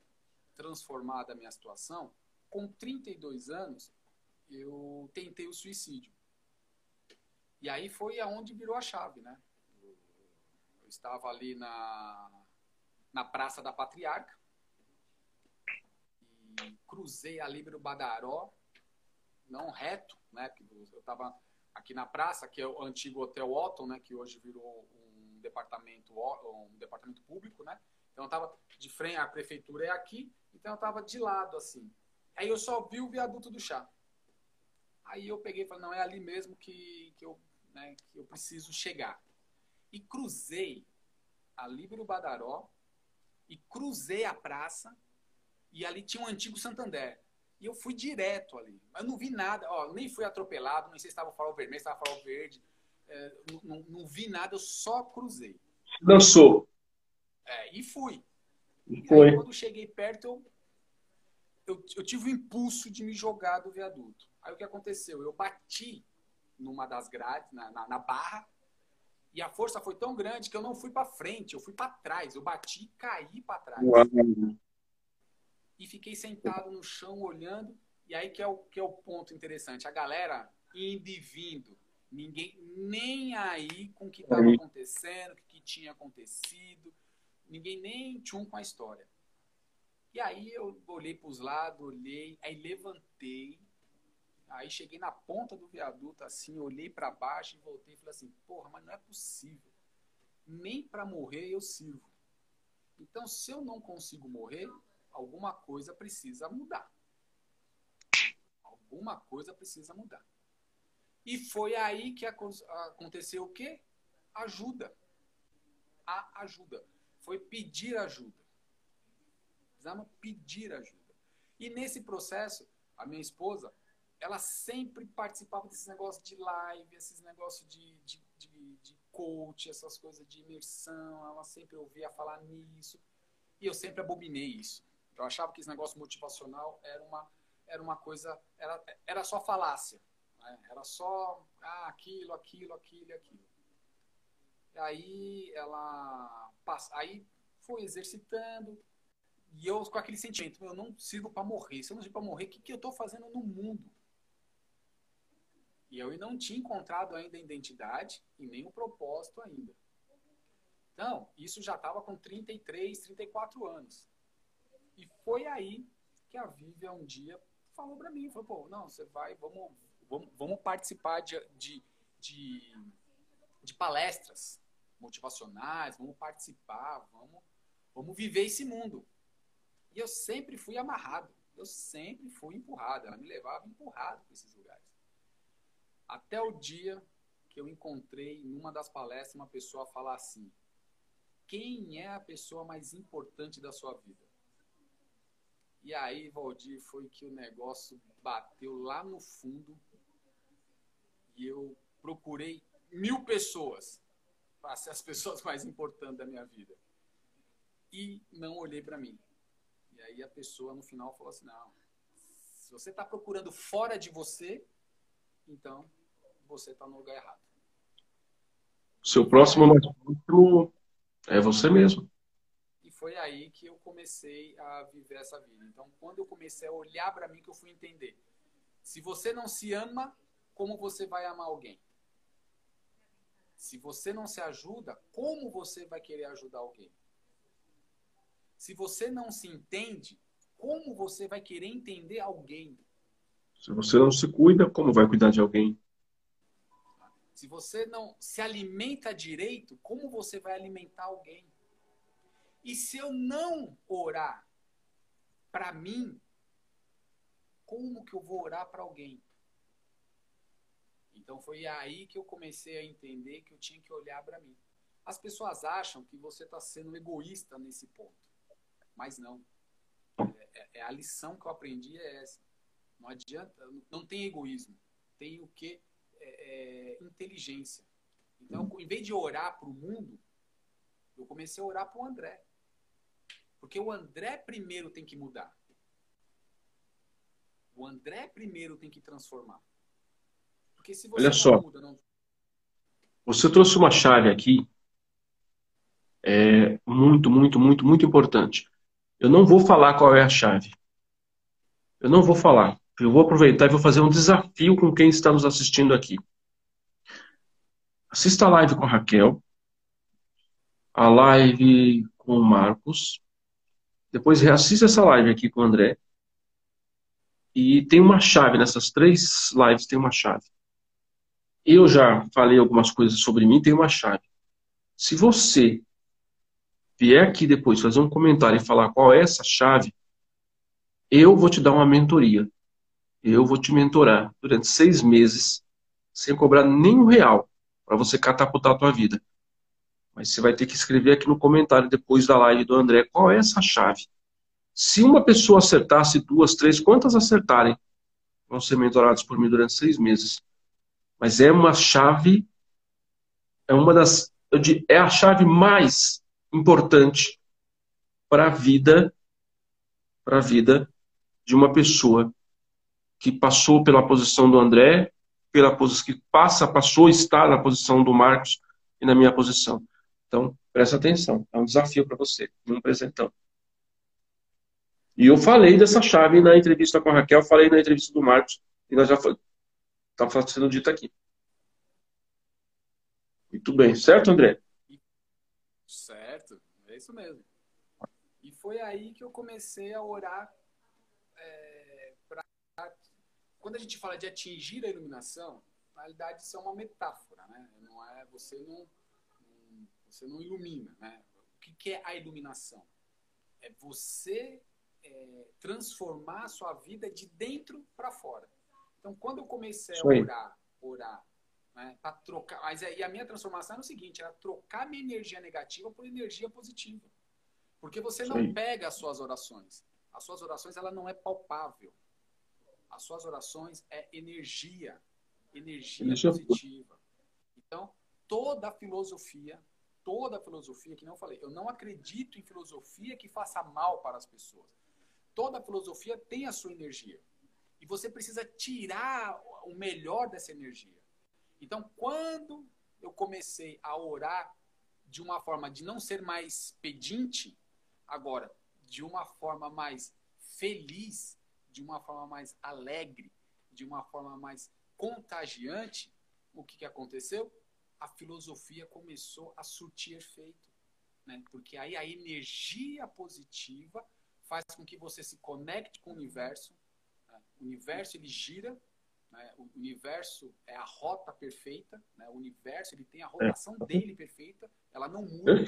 transformado a minha situação, com 32 anos, eu tentei o suicídio. E aí foi aonde virou a chave, né? Eu estava ali na, na Praça da Patriarca e cruzei ali no Badaró, não reto, né? Eu estava aqui na praça, que é o antigo Hotel Otton, né? Que hoje virou um departamento, um departamento público, né? Então eu estava de frente, a prefeitura é aqui, então eu estava de lado assim. Aí eu só vi o viaduto do chá. Aí eu peguei e falei, não, é ali mesmo que, que, eu, né, que eu preciso chegar e cruzei a Líbero Badaró e cruzei a praça e ali tinha um antigo Santander. E eu fui direto ali. Mas não vi nada, ó, nem fui atropelado, nem sei se estava farol vermelho, se estava farol verde. É, não, não, não, vi nada, eu só cruzei. Dançou. É, e fui. E, foi. Aí, quando cheguei perto, eu, eu, eu tive o impulso de me jogar do viaduto. Aí o que aconteceu? Eu bati numa das grades, na, na, na barra, e a força foi tão grande que eu não fui para frente, eu fui para trás. Eu bati e caí para trás. Uau. E fiquei sentado no chão olhando. E aí que é o, que é o ponto interessante. A galera indo e vindo. Ninguém nem aí com o que estava acontecendo, o que tinha acontecido. Ninguém nem tchum com a história. E aí eu olhei para os lados, olhei, aí levantei, Aí cheguei na ponta do viaduto, assim, olhei para baixo e voltei e falei assim: porra, mas não é possível. Nem para morrer eu sirvo. Então, se eu não consigo morrer, alguma coisa precisa mudar. Alguma coisa precisa mudar. E foi aí que aconteceu o quê? Ajuda. A ajuda. Foi pedir ajuda. Precisamos pedir ajuda. E nesse processo, a minha esposa, ela sempre participava desses negócios de live, esses negócios de, de, de, de coach, essas coisas de imersão, ela sempre ouvia falar nisso. E eu sempre abominei isso. Eu achava que esse negócio motivacional era uma, era uma coisa, era, era só falácia. Né? Era só ah, aquilo, aquilo, aquilo, aquilo. E aí ela passa, aí foi exercitando, e eu com aquele sentimento, eu não sirvo para morrer. Se eu não sirvo para morrer, o que, que eu estou fazendo no mundo? E eu não tinha encontrado ainda a identidade e nem o propósito ainda. Então, isso já estava com 33, 34 anos. E foi aí que a Vívia um dia falou para mim, falou, pô, não, você vai, vamos, vamos, vamos participar de, de, de, de palestras motivacionais, vamos participar, vamos, vamos viver esse mundo. E eu sempre fui amarrado, eu sempre fui empurrado, ela me levava empurrado para esses lugares. Até o dia que eu encontrei numa das palestras uma pessoa falar assim: quem é a pessoa mais importante da sua vida? E aí, Valdir, foi que o negócio bateu lá no fundo e eu procurei mil pessoas para ser as pessoas mais importantes da minha vida. E não olhei para mim. E aí a pessoa no final falou assim: não, se você está procurando fora de você, então você está no lugar errado. Seu próximo mais próximo é você mesmo. E foi aí que eu comecei a viver essa vida. Então, quando eu comecei a olhar para mim, que eu fui entender. Se você não se ama, como você vai amar alguém? Se você não se ajuda, como você vai querer ajudar alguém? Se você não se entende, como você vai querer entender alguém? Se você não se cuida, como vai cuidar de alguém? Se você não se alimenta direito, como você vai alimentar alguém? E se eu não orar para mim, como que eu vou orar para alguém? Então foi aí que eu comecei a entender que eu tinha que olhar para mim. As pessoas acham que você está sendo egoísta nesse ponto, mas não. É, é, é, a lição que eu aprendi é essa. Não adianta, não tem egoísmo. Tem o que é, é, inteligência. Então, em vez de orar para o mundo, eu comecei a orar para o André. Porque o André primeiro tem que mudar. O André primeiro tem que transformar. Porque se você Olha só, muda, não... você trouxe uma chave aqui é, muito, muito, muito, muito importante. Eu não vou falar qual é a chave. Eu não vou falar. Eu vou aproveitar e vou fazer um desafio com quem está nos assistindo aqui. Assista a live com a Raquel, a live com o Marcos, depois reassista essa live aqui com o André. E tem uma chave, nessas três lives tem uma chave. Eu já falei algumas coisas sobre mim, tem uma chave. Se você vier aqui depois fazer um comentário e falar qual é essa chave, eu vou te dar uma mentoria eu vou te mentorar durante seis meses, sem cobrar nenhum real, para você catapultar a tua vida. Mas você vai ter que escrever aqui no comentário depois da live do André qual é essa chave. Se uma pessoa acertasse duas, três, quantas acertarem, vão ser mentorados por mim durante seis meses. Mas é uma chave, é uma das, é a chave mais importante para a vida, para a vida de uma pessoa que passou pela posição do André, pela posição que passa, passou, está na posição do Marcos e na minha posição. Então, presta atenção, é um desafio para você, um presentão. E eu falei dessa chave na entrevista com a Raquel, falei na entrevista do Marcos, e nós já está sendo dito aqui. Muito bem, certo, André? Certo, é isso mesmo. E foi aí que eu comecei a orar é, quando a gente fala de atingir a iluminação, na realidade isso é uma metáfora, né? Não é você não, não você não ilumina, né? O que, que é a iluminação? É você é, transformar a sua vida de dentro para fora. Então, quando eu comecei a orar, orar, né, para trocar, mas aí a minha transformação era o seguinte, era trocar minha energia negativa por energia positiva. Porque você não pega as suas orações. As suas orações ela não é palpável. As suas orações é energia, energia, energia positiva. Então, toda a filosofia, toda a filosofia, que não falei, eu não acredito em filosofia que faça mal para as pessoas. Toda a filosofia tem a sua energia. E você precisa tirar o melhor dessa energia. Então, quando eu comecei a orar de uma forma de não ser mais pedinte, agora, de uma forma mais feliz, de uma forma mais alegre, de uma forma mais contagiante, o que, que aconteceu? A filosofia começou a surtir efeito. Né? Porque aí a energia positiva faz com que você se conecte com o universo. O universo ele gira, né? o universo é a rota perfeita, né? o universo ele tem a rotação é. dele perfeita, ela não muda.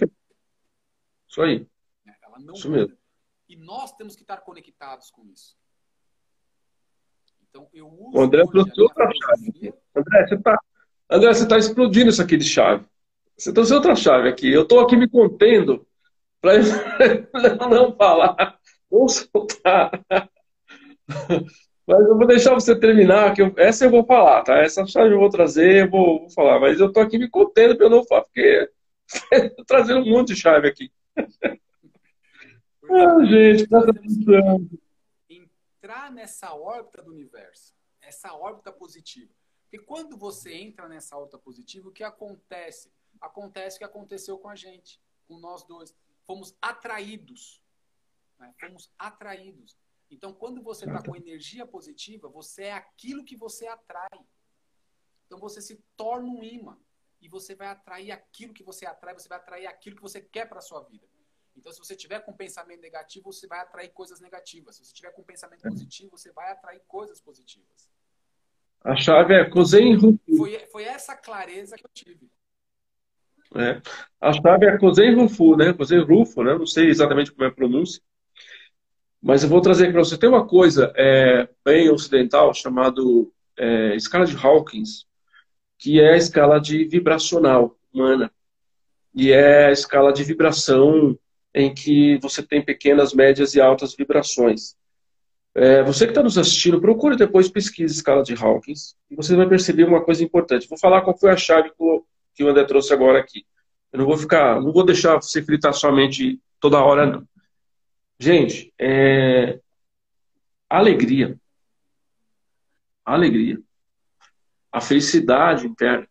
Isso aí. Né? Ela não isso muda. Mesmo. E nós temos que estar conectados com isso. Então, eu uso. O André trouxe outra chave. André, você está André, você tá explodindo isso aqui de chave. Você trouxe outra chave aqui. Eu estou aqui me contendo para não falar, ou soltar. Mas eu vou deixar você terminar, que eu, essa eu vou falar, tá? Essa chave eu vou trazer, eu vou, vou falar. Mas eu estou aqui me contendo para eu não falar, porque estou trazendo um monte de chave aqui. ah, gente, presta atenção entrar nessa órbita do universo, essa órbita positiva. Porque quando você entra nessa órbita positiva, o que acontece? Acontece o que aconteceu com a gente, com nós dois. Fomos atraídos. Né? Fomos atraídos. Então, quando você está com energia positiva, você é aquilo que você atrai. Então, você se torna um imã. E você vai atrair aquilo que você atrai, você vai atrair aquilo que você quer para a sua vida. Então, se você tiver com pensamento negativo, você vai atrair coisas negativas. Se você tiver com pensamento positivo, você vai atrair coisas positivas. A chave é Kozen Rufu. Foi, foi essa clareza que eu tive. É. A chave é Kozen Rufu, né? Kozen Rufo, né? Não sei exatamente como é a pronúncia. Mas eu vou trazer para você. Tem uma coisa é, bem ocidental chamado é, escala de Hawkins, que é a escala de vibracional humana. E é a escala de vibração em que você tem pequenas, médias e altas vibrações. É, você que está nos assistindo, procure depois pesquisa escala de Hawkins e você vai perceber uma coisa importante. Vou falar qual foi a chave que o André trouxe agora aqui. Eu não vou ficar, não vou deixar você fritar sua mente toda hora, não. Gente, é... alegria. Alegria. A felicidade interna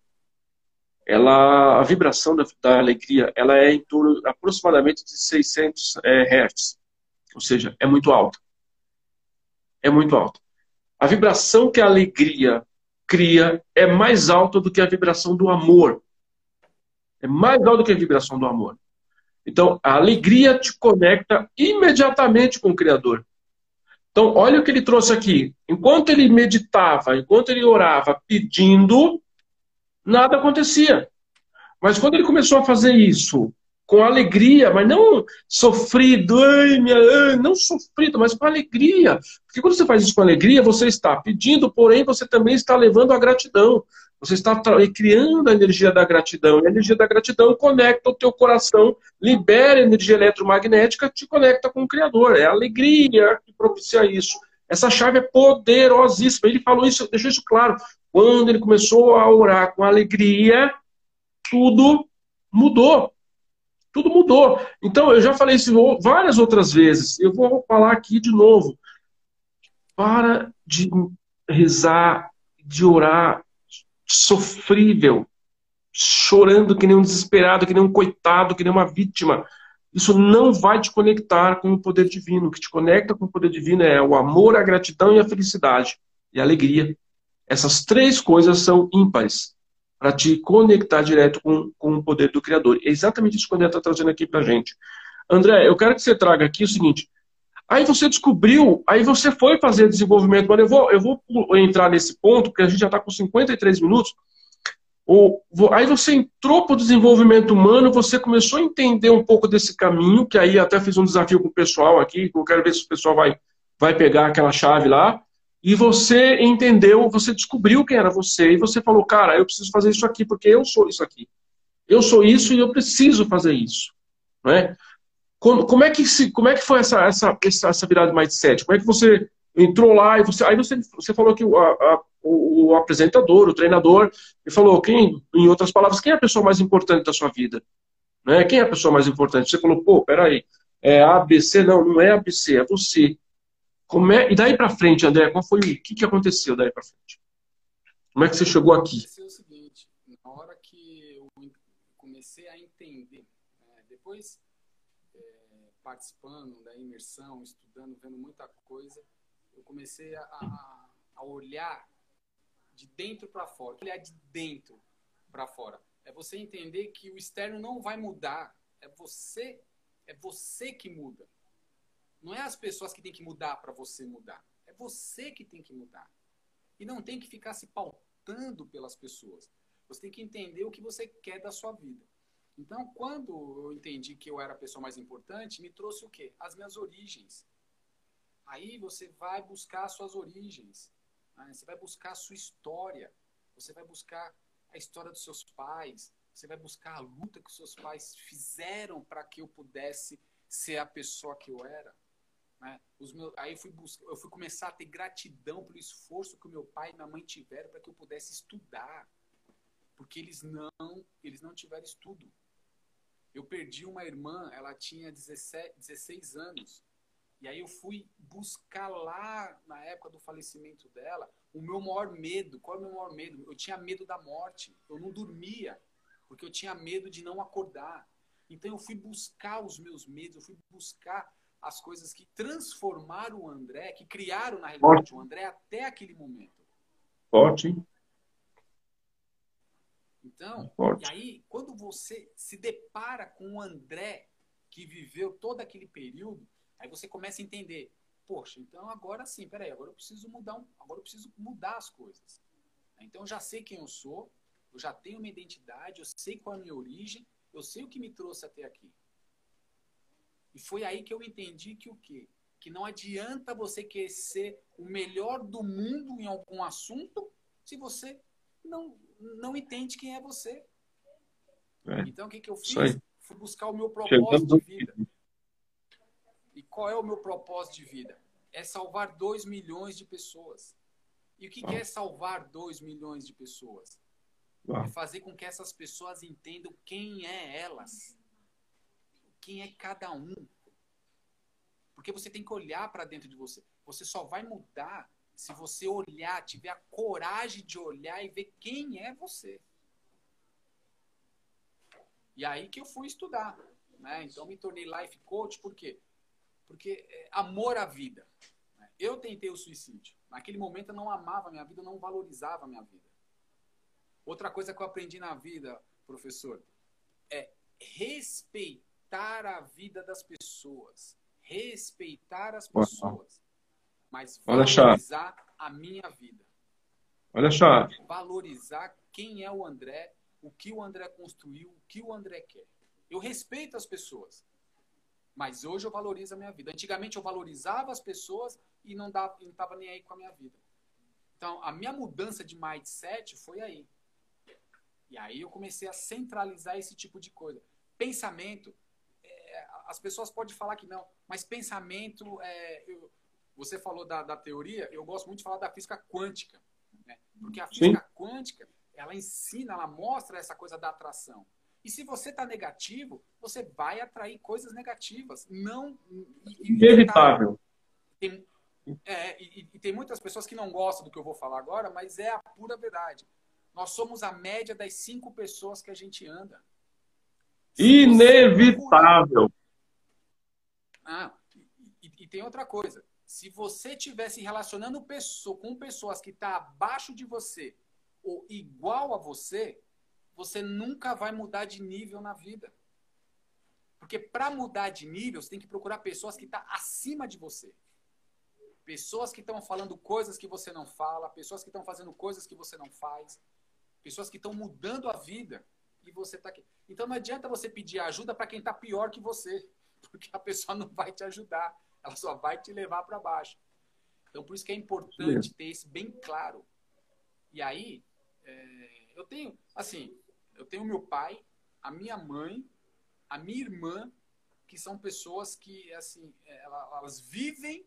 ela, a vibração da, da, alegria ela é em torno aproximadamente de 600 é, Hz, ou seja, é muito alta. É muito alta. A vibração que a alegria cria é mais alta do que a vibração do amor. É mais alta do que a vibração do amor. Então, a alegria te conecta imediatamente com o Criador. Então, olha o que ele trouxe aqui. Enquanto ele meditava, enquanto ele orava pedindo, nada acontecia. Mas quando ele começou a fazer isso com alegria, mas não sofrido, ai, minha, ai, não sofrido, mas com alegria. Porque quando você faz isso com alegria, você está pedindo, porém você também está levando a gratidão. Você está criando a energia da gratidão. E a energia da gratidão conecta o teu coração, libera energia eletromagnética, te conecta com o Criador. É a alegria que propicia isso. Essa chave é poderosíssima. Ele falou isso, deixou isso claro. Quando ele começou a orar com alegria, tudo mudou. Tudo mudou. Então, eu já falei isso várias outras vezes. Eu vou falar aqui de novo. Para de rezar, de orar sofrível, chorando que nem um desesperado, que nem um coitado, que nem uma vítima. Isso não vai te conectar com o poder divino. O que te conecta com o poder divino é o amor, a gratidão e a felicidade e a alegria. Essas três coisas são ímpares para te conectar direto com, com o poder do Criador. É exatamente isso que o André está trazendo aqui para gente. André, eu quero que você traga aqui o seguinte. Aí você descobriu, aí você foi fazer desenvolvimento, mas eu vou, eu vou entrar nesse ponto, porque a gente já está com 53 minutos. Ou, aí você entrou para o desenvolvimento humano, você começou a entender um pouco desse caminho, que aí até fiz um desafio com o pessoal aqui, eu quero ver se o pessoal vai, vai pegar aquela chave lá. E você entendeu, você descobriu quem era você, e você falou, cara, eu preciso fazer isso aqui, porque eu sou isso aqui. Eu sou isso e eu preciso fazer isso. Não é? Como, como, é, que se, como é que foi essa, essa, essa virada de mindset? Como é que você entrou lá e você. Aí você, você falou que a, a o, o, apresentador, o treinador, e falou, quem, em outras palavras, quem é a pessoa mais importante da sua vida? Né? Quem é a pessoa mais importante? Você falou, pô, peraí, é ABC? Não, não é ABC, é você. Como é, e daí para frente, André, qual foi o que, que aconteceu daí para frente? Como é que você chegou aqui? Aconteceu o seguinte, na hora que eu comecei a entender, né, depois participando da imersão, estudando, vendo muita coisa, eu comecei a, a, a olhar de dentro para fora, olhar de dentro para fora. É você entender que o externo não vai mudar, é você, é você que muda. Não é as pessoas que têm que mudar para você mudar, é você que tem que mudar. E não tem que ficar se pautando pelas pessoas. Você tem que entender o que você quer da sua vida. Então, quando eu entendi que eu era a pessoa mais importante, me trouxe o quê? As minhas origens. Aí você vai buscar as suas origens. Né? Você vai buscar a sua história. Você vai buscar a história dos seus pais. Você vai buscar a luta que os seus pais fizeram para que eu pudesse ser a pessoa que eu era. Né? Meus, aí eu fui, eu fui começar a ter gratidão pelo esforço que o meu pai e minha mãe tiveram para que eu pudesse estudar. Porque eles não, eles não tiveram estudo. Eu perdi uma irmã, ela tinha 17, 16 anos. E aí eu fui buscar lá, na época do falecimento dela, o meu maior medo. Qual é o meu maior medo? Eu tinha medo da morte. Eu não dormia, porque eu tinha medo de não acordar. Então eu fui buscar os meus medos, eu fui buscar as coisas que transformaram o André, que criaram na realidade o André até aquele momento. Forte. Então, Forte. e aí, quando você se depara com o André, que viveu todo aquele período, aí você começa a entender, poxa, então agora sim, peraí, agora eu preciso mudar, um, agora eu preciso mudar as coisas. Então eu já sei quem eu sou, eu já tenho uma identidade, eu sei qual é a minha origem, eu sei o que me trouxe até aqui. E foi aí que eu entendi que o quê? Que não adianta você querer ser o melhor do mundo em algum assunto se você não não entende quem é você. É. Então, o que, que eu fiz? Fui buscar o meu propósito de vida. E qual é o meu propósito de vida? É salvar 2 milhões de pessoas. E o que, que é salvar 2 milhões de pessoas? É fazer com que essas pessoas entendam quem é elas. Quem é cada um. Porque você tem que olhar para dentro de você. Você só vai mudar se você olhar, tiver a coragem de olhar e ver quem é você. E aí que eu fui estudar. Né? Então me tornei life coach, por quê? Porque é amor à vida. Eu tentei o suicídio. Naquele momento eu não amava a minha vida, eu não valorizava a minha vida. Outra coisa que eu aprendi na vida, professor, é respeitar a vida das pessoas. Respeitar as pessoas mas valorizar a minha vida. Olha só. Valorizar quem é o André, o que o André construiu, o que o André quer. Eu respeito as pessoas, mas hoje eu valorizo a minha vida. Antigamente eu valorizava as pessoas e não estava nem aí com a minha vida. Então, a minha mudança de mindset foi aí. E aí eu comecei a centralizar esse tipo de coisa. Pensamento, é, as pessoas podem falar que não, mas pensamento, é, eu, você falou da, da teoria, eu gosto muito de falar da física quântica. Né? Porque a física Sim. quântica, ela ensina, ela mostra essa coisa da atração. E se você está negativo, você vai atrair coisas negativas. Não. Inevitável. Tem, é, e, e, tem muitas pessoas que não gostam do que eu vou falar agora, mas é a pura verdade. Nós somos a média das cinco pessoas que a gente anda. Inevitável. Ah, e, e, tem outra coisa se você estiver se relacionando com pessoas que estão tá abaixo de você ou igual a você, você nunca vai mudar de nível na vida. Porque para mudar de nível, você tem que procurar pessoas que estão tá acima de você. Pessoas que estão falando coisas que você não fala, pessoas que estão fazendo coisas que você não faz, pessoas que estão mudando a vida e você está aqui. Então não adianta você pedir ajuda para quem está pior que você, porque a pessoa não vai te ajudar ela só vai te levar para baixo. Então, por isso que é importante ter isso bem claro. E aí, é, eu tenho, assim, eu tenho meu pai, a minha mãe, a minha irmã, que são pessoas que, assim, é, elas vivem,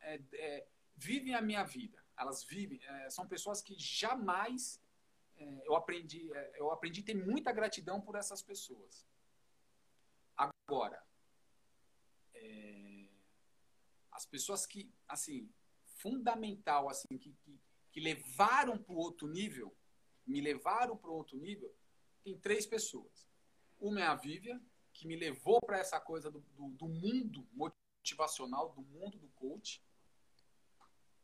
é, é, vivem a minha vida. Elas vivem, é, são pessoas que jamais é, eu aprendi, eu aprendi a ter muita gratidão por essas pessoas. Agora, as pessoas que, assim, fundamental, assim, que, que, que levaram para o outro nível, me levaram para outro nível, tem três pessoas. Uma é a Vívia, que me levou para essa coisa do, do, do mundo motivacional, do mundo do coach.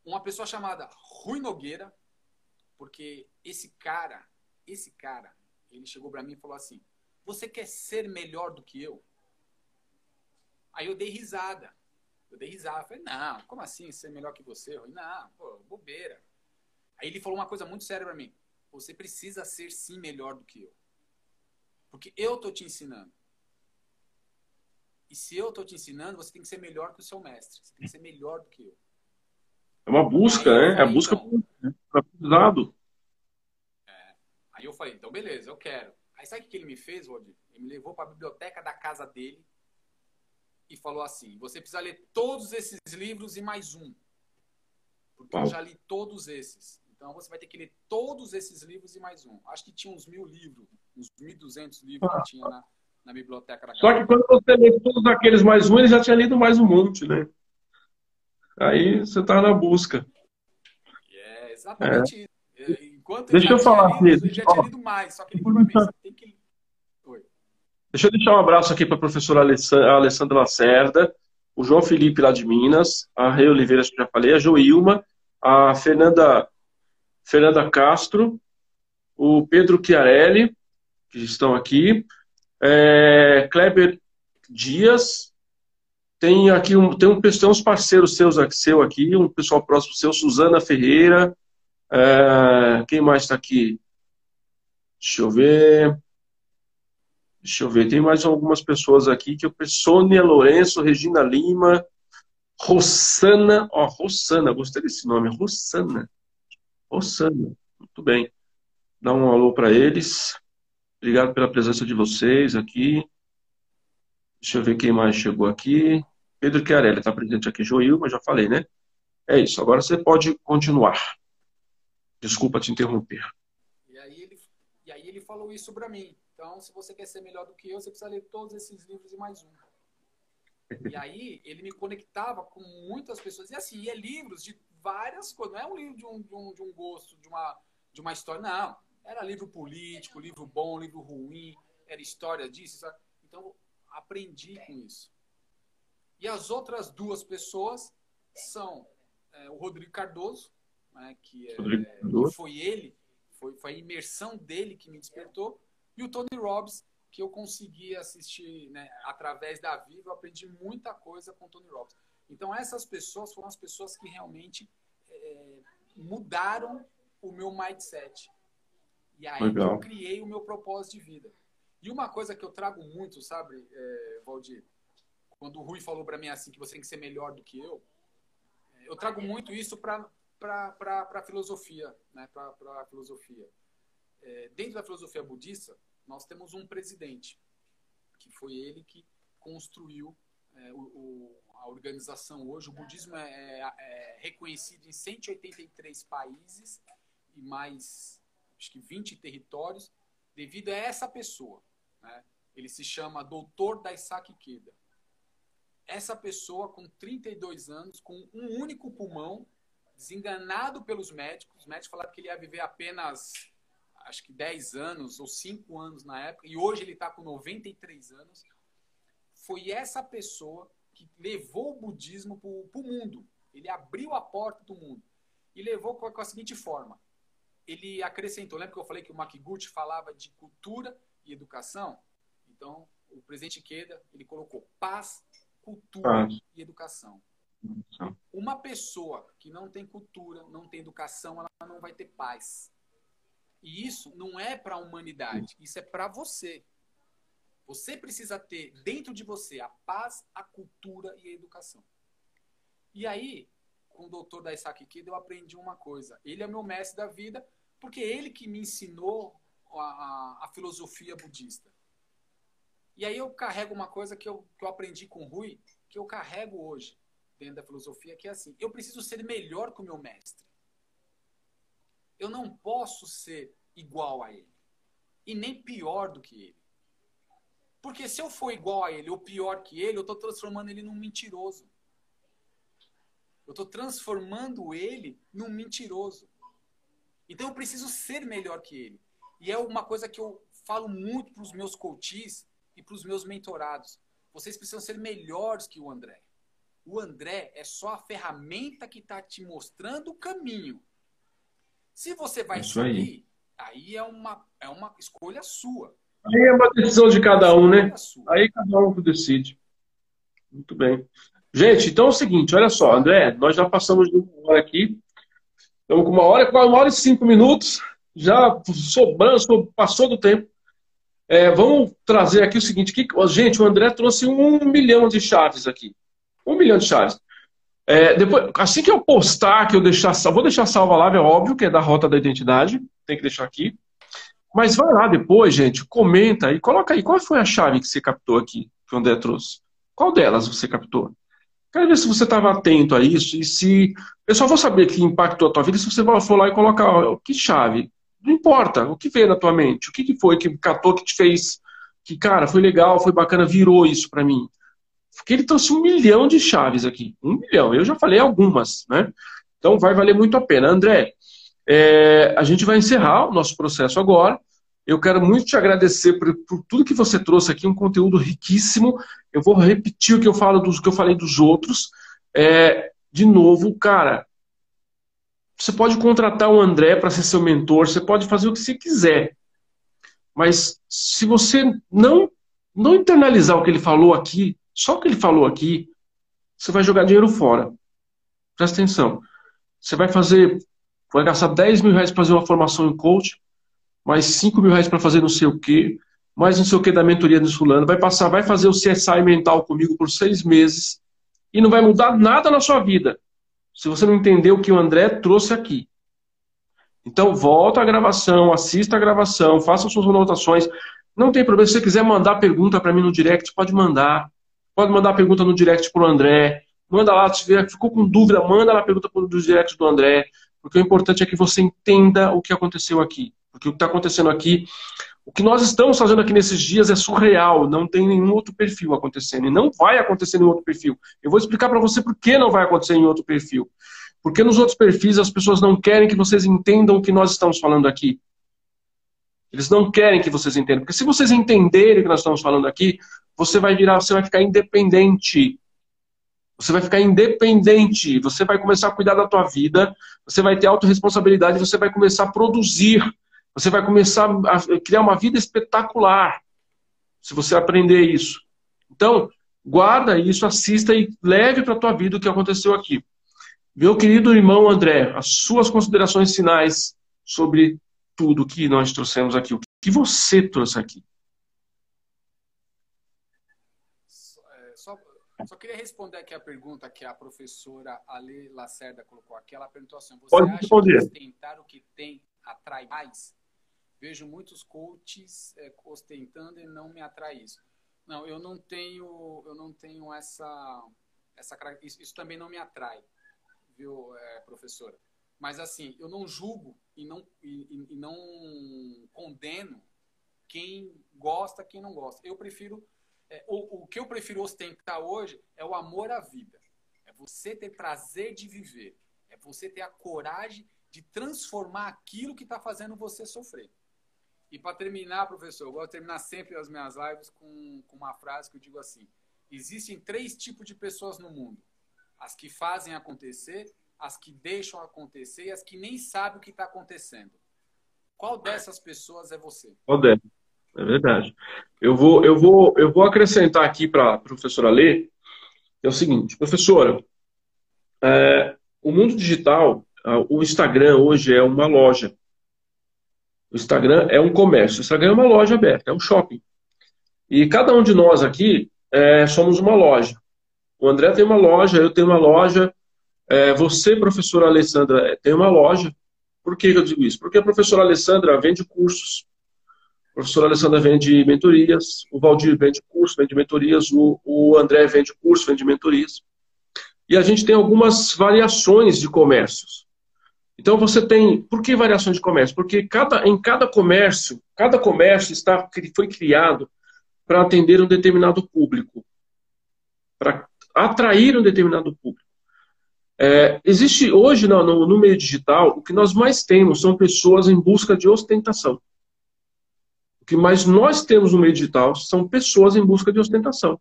Uma pessoa chamada Rui Nogueira, porque esse cara, esse cara, ele chegou para mim e falou assim: Você quer ser melhor do que eu? Aí eu dei risada. Eu dei risada. Eu falei: Não, como assim ser melhor que você? Rui? Não, pô, bobeira. Aí ele falou uma coisa muito séria para mim: Você precisa ser sim melhor do que eu. Porque eu tô te ensinando. E se eu tô te ensinando, você tem que ser melhor que o seu mestre. Você tem que ser melhor do que eu. É uma busca, Aí eu né? É falei, a busca então, para aprendizado. Aí eu falei, então beleza, eu quero. Aí sabe o que ele me fez, Valdir? Ele me levou para a biblioteca da casa dele e falou assim: você precisa ler todos esses livros e mais um. Porque eu já li todos esses. Então você vai ter que ler todos esses livros e mais um. Acho que tinha uns mil livros, uns 1.200 livros que tinha na, na biblioteca da casa Só que quando você lê todos aqueles mais um, ele já tinha lido mais um monte, né? Aí você tá na busca. É exatamente isso. É, Enquanto Deixa eu falar, lido, ele já tinha lido mais. Só que ele pra mim, você tem que. Oi. Deixa eu deixar um abraço aqui para a professora Alessandra Lacerda, o João Felipe lá de Minas, a Rei Oliveira, que já falei, a Joilma, a Fernanda, Fernanda Castro, o Pedro Chiarelli, que estão aqui, é, Kleber Dias, tem aqui um, tem, um, tem uns parceiros seus seu aqui, um pessoal próximo seu, Suzana Ferreira, é, quem mais está aqui? Deixa eu ver. Deixa eu ver, tem mais algumas pessoas aqui que eu Sônia Lourenço, Regina Lima, Rossana, ó, Rossana, gostei desse nome, Rossana. Rossana, muito bem. Dá um alô para eles. Obrigado pela presença de vocês aqui. Deixa eu ver quem mais chegou aqui. Pedro Chiarelli está presente aqui. Joilma, já falei, né? É isso, agora você pode continuar. Desculpa te interromper. E aí ele, e aí ele falou isso para mim. Então, se você quer ser melhor do que eu, você precisa ler todos esses livros e mais um. E aí ele me conectava com muitas pessoas. E assim, é livros de várias coisas. Não é um livro de um, de um, de um gosto, de uma, de uma história. Não. Era livro político, livro bom, livro ruim. Era história disso. Sabe? Então, aprendi com isso. E as outras duas pessoas são é, o Rodrigo Cardoso, né, que, é, Rodrigo Cardoso. que foi ele, foi, foi a imersão dele que me despertou, e o Tony Robbins, que eu consegui assistir né, através da Viva, eu aprendi muita coisa com o Tony Robbins. Então, essas pessoas foram as pessoas que realmente é, mudaram o meu mindset. E aí Legal. eu criei o meu propósito de vida. E uma coisa que eu trago muito, sabe, é, Valdir? Quando o Rui falou para mim assim, que você tem que ser melhor do que eu, eu trago muito isso para a filosofia, né? para a filosofia. É, dentro da filosofia budista, nós temos um presidente, que foi ele que construiu é, o, o, a organização hoje. O budismo é, é, reconhecido em 183 países e mais, acho que 20 territórios, devido a essa pessoa. Né? Ele se chama Doutor Daisaki Ikeda. Essa pessoa, com 32 anos, com um único pulmão, desenganado pelos médicos, os médicos falaram que ele ia viver apenas acho que 10 anos ou 5 anos na época, e hoje ele está com 93 anos. Foi essa pessoa que levou o budismo para o mundo. Ele abriu a porta do mundo. E levou com a, com a seguinte forma. Ele acrescentou, lembra que eu falei que o Makiguchi falava de cultura e educação? Então, o presidente Ikeda, ele colocou paz, cultura Ah. e educação. Uma pessoa que não tem cultura, não tem educação, ela não vai ter paz. E isso não é para a humanidade, isso é para você. Você precisa ter dentro de você a paz, a cultura e a educação. E aí, com o doutor Daisaki Ikeda, eu aprendi uma coisa. Ele é meu mestre da vida, porque é ele que me ensinou a, a, a filosofia budista. E aí eu carrego uma coisa que eu, que eu aprendi com o Rui, que eu carrego hoje dentro da filosofia, que é assim: eu preciso ser melhor que o meu mestre. Eu não posso ser igual a ele. E nem pior do que ele. Porque se eu for igual a ele ou pior que ele, eu estou transformando ele num mentiroso. Eu estou transformando ele num mentiroso. Então eu preciso ser melhor que ele. E é uma coisa que eu falo muito para os meus coaches, e para os meus mentorados. Vocês precisam ser melhores que o André. O André é só a ferramenta que está te mostrando o caminho. Se você vai Isso aí. seguir, aí é uma, é uma escolha sua. Aí é uma decisão de cada um, né? Aí cada um decide. Muito bem. Gente, então é o seguinte, olha só, André, nós já passamos de uma hora aqui. Estamos com uma hora, uma hora e cinco minutos. Já sobrando, so- passou do tempo. É, vamos trazer aqui o seguinte, que, gente, o André trouxe um milhão de chaves aqui. Um milhão de chaves. É, depois, assim que eu postar, que eu deixar, vou deixar salva live, é óbvio que é da Rota da Identidade, tem que deixar aqui. Mas vai lá depois, gente, comenta e coloca aí qual foi a chave que você captou aqui, que o André trouxe. Qual delas você captou? Quero ver se você estava atento a isso e se. Eu só vou saber que impactou a tua vida se você for lá e colocar ó, que chave. Não importa, o que veio na tua mente, o que, que foi que catou, que te fez, que, cara, foi legal, foi bacana, virou isso para mim. Porque ele trouxe um milhão de chaves aqui. Um milhão. Eu já falei algumas, né? Então vai valer muito a pena. André, é, a gente vai encerrar o nosso processo agora. Eu quero muito te agradecer por, por tudo que você trouxe aqui, um conteúdo riquíssimo. Eu vou repetir o que eu falo dos que eu falei dos outros. É, de novo, cara, você pode contratar o André para ser seu mentor, você pode fazer o que você quiser. Mas se você não não internalizar o que ele falou aqui, só o que ele falou aqui, você vai jogar dinheiro fora. Presta atenção. Você vai fazer, vai gastar 10 mil reais para fazer uma formação em coach, mais 5 mil reais para fazer não sei o quê, mais não sei o que da mentoria do fulano, vai passar, vai fazer o CSI mental comigo por seis meses e não vai mudar nada na sua vida. Se você não entender o que o André trouxe aqui. Então, volta a gravação, assista a gravação, faça suas anotações. Não tem problema. Se você quiser mandar pergunta para mim no direct, pode mandar. Pode mandar pergunta no direct para o André. Manda lá, se ficou com dúvida, manda lá a pergunta no direct do André. Porque o importante é que você entenda o que aconteceu aqui. Porque o que está acontecendo aqui, o que nós estamos fazendo aqui nesses dias é surreal. Não tem nenhum outro perfil acontecendo. E não vai acontecer em outro perfil. Eu vou explicar para você por que não vai acontecer em outro perfil. Porque nos outros perfis as pessoas não querem que vocês entendam o que nós estamos falando aqui. Eles não querem que vocês entendam. Porque se vocês entenderem o que nós estamos falando aqui, você vai virar, você vai ficar independente. Você vai ficar independente. Você vai começar a cuidar da tua vida. Você vai ter autorresponsabilidade. Você vai começar a produzir. Você vai começar a criar uma vida espetacular. Se você aprender isso. Então, guarda isso, assista e leve para a tua vida o que aconteceu aqui. Meu querido irmão André, as suas considerações finais sobre tudo que nós trouxemos aqui. O que você trouxe aqui? Só, é, só, queria responder aqui a pergunta que a professora Ale Lacerda colocou aqui. Ela perguntou assim: você Pode acha responder. que ostentar o que tem atrai mais? Vejo muitos coaches é, ostentando e não me atrai isso. Não, eu não tenho, eu não tenho essa, essa isso, isso também não me atrai, viu, é, professora? Mas assim, eu não julgo e não, e- e não condeno quem gosta, quem não gosta. Eu prefiro é, o, o que eu prefiro ostentar hoje é o amor à vida. É você ter prazer de viver. É você ter a coragem de transformar aquilo que está fazendo você sofrer. E para terminar, professor, eu gosto de terminar sempre as minhas lives com, com uma frase que eu digo assim: existem três tipos de pessoas no mundo: as que fazem acontecer, as que deixam acontecer e as que nem sabem o que está acontecendo. Qual dessas pessoas é você? Odé. É verdade. Eu vou, eu vou, eu vou acrescentar aqui para a professora Lê, é o seguinte, professora, é, o mundo digital, o Instagram hoje é uma loja. O Instagram é um comércio. O Instagram é uma loja aberta, é um shopping. E cada um de nós aqui é, somos uma loja. O André tem uma loja, eu tenho uma loja, é, você, professora Alessandra, tem uma loja. Por que eu digo isso? Porque a professora Alessandra vende cursos, a professora Alessandra vende mentorias, o Valdir vende curso, vende mentorias, o, o André vende curso, vende mentorias. E a gente tem algumas variações de comércios. Então você tem. Por que variações de comércio? Porque cada, em cada comércio, cada comércio está, foi criado para atender um determinado público, para atrair um determinado público. É, existe hoje no, no, no meio digital, o que nós mais temos são pessoas em busca de ostentação. Que mais nós temos no meio digital são pessoas em busca de ostentação.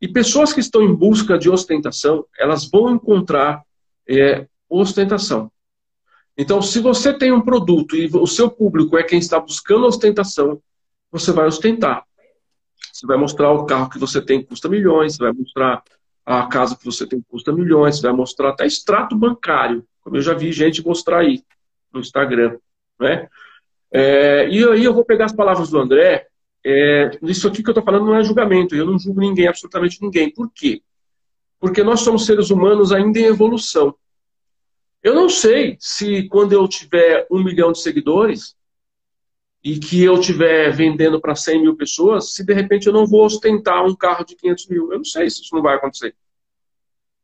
E pessoas que estão em busca de ostentação, elas vão encontrar é, ostentação. Então, se você tem um produto e o seu público é quem está buscando ostentação, você vai ostentar. Você vai mostrar o carro que você tem que custa milhões, você vai mostrar a casa que você tem que custa milhões, você vai mostrar até extrato bancário, como eu já vi gente mostrar aí no Instagram. Né? É, e aí eu vou pegar as palavras do André. É, isso aqui que eu estou falando não é julgamento, eu não julgo ninguém, absolutamente ninguém. Por quê? Porque nós somos seres humanos ainda em evolução. Eu não sei se quando eu tiver um milhão de seguidores e que eu estiver vendendo para 100 mil pessoas, se de repente eu não vou ostentar um carro de 500 mil. Eu não sei se isso não vai acontecer.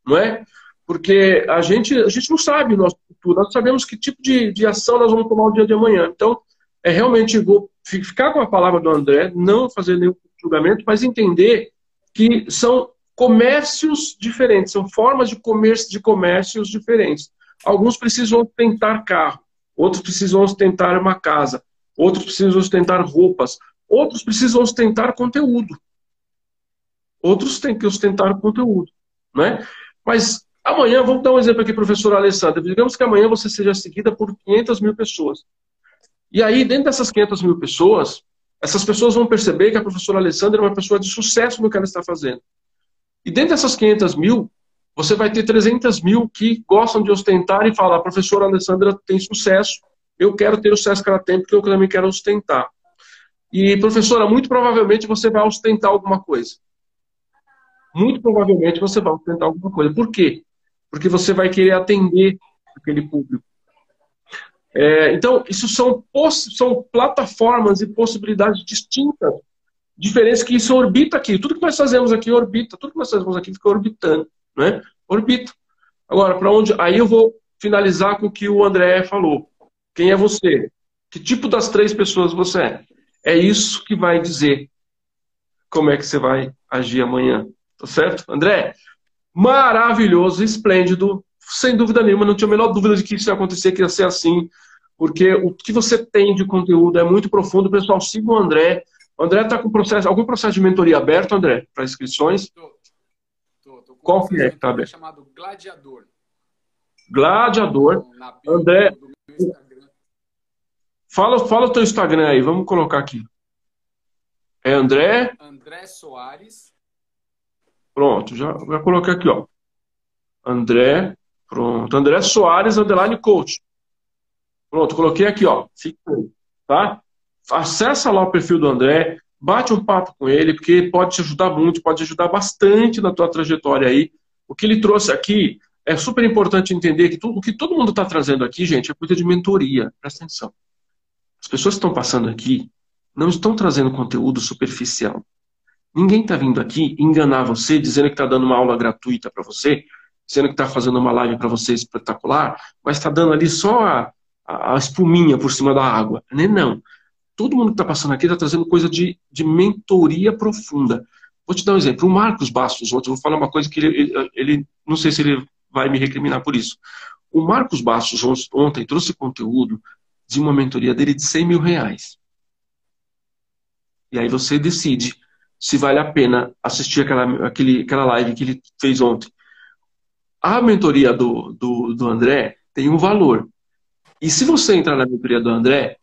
Não é? Porque a gente, a gente não sabe o nosso futuro, nós sabemos que tipo de, de ação nós vamos tomar o dia de amanhã. Então, é realmente vou ficar com a palavra do André, não fazer nenhum julgamento, mas entender que são comércios diferentes, são formas de comércio de comércios diferentes. Alguns precisam ostentar carro, outros precisam ostentar uma casa, outros precisam ostentar roupas, outros precisam ostentar conteúdo. Outros têm que ostentar conteúdo. Né? Mas amanhã, vamos dar um exemplo aqui, professora Alessandra. Digamos que amanhã você seja seguida por 500 mil pessoas. E aí, dentro dessas 500 mil pessoas, essas pessoas vão perceber que a professora Alessandra é uma pessoa de sucesso no que ela está fazendo. E dentro dessas 500 mil, você vai ter 300 mil que gostam de ostentar e falar, a professora Alessandra tem sucesso, eu quero ter o sucesso que ela tem, porque eu também quero ostentar. E, professora, muito provavelmente você vai ostentar alguma coisa. Muito provavelmente você vai ostentar alguma coisa. Por quê? Porque você vai querer atender aquele público. É, então, isso são, são plataformas e possibilidades distintas, diferentes, que isso orbita aqui. Tudo que nós fazemos aqui orbita, tudo que nós fazemos aqui fica orbitando né? Orbita. Agora, para onde? Aí eu vou finalizar com o que o André falou. Quem é você? Que tipo das três pessoas você é? É isso que vai dizer como é que você vai agir amanhã. Tá certo? André, maravilhoso, esplêndido. Sem dúvida nenhuma, não tinha a menor dúvida de que isso ia acontecer, que ia ser assim. Porque o que você tem de conteúdo é muito profundo. Pessoal, siga o André. O André está com processo, algum processo de mentoria aberto, André, para inscrições? Estou. Qual que é que tá aberto? chamado Gladiador. Gladiador. André. Fala, fala o teu Instagram aí, vamos colocar aqui. É André? André Soares. Pronto, já, já coloquei aqui, ó. André, pronto. André Soares, underline coach. Pronto, coloquei aqui, ó. Fica aí, tá? Acessa lá o perfil do André, bate um papo com ele, porque pode te ajudar muito, pode ajudar bastante na tua trajetória aí. O que ele trouxe aqui é super importante entender que tudo, o que todo mundo está trazendo aqui, gente, é coisa de mentoria. Presta atenção. As pessoas que estão passando aqui não estão trazendo conteúdo superficial. Ninguém está vindo aqui enganar você, dizendo que está dando uma aula gratuita para você, dizendo que está fazendo uma live para você espetacular, mas está dando ali só a, a, espuminha por cima da água. Nem não todo mundo que está passando aqui está trazendo coisa de, de mentoria profunda. Vou te dar um exemplo. O Marcos Bastos, ontem, vou falar uma coisa que ele, ele, ele, não sei se ele vai me recriminar por isso. O Marcos Bastos ontem trouxe conteúdo de uma mentoria dele de 100 mil reais. E aí você decide se vale a pena assistir aquela, aquele, aquela live que ele fez ontem. A mentoria do, do, do André tem um valor. E se você entrar na mentoria do André,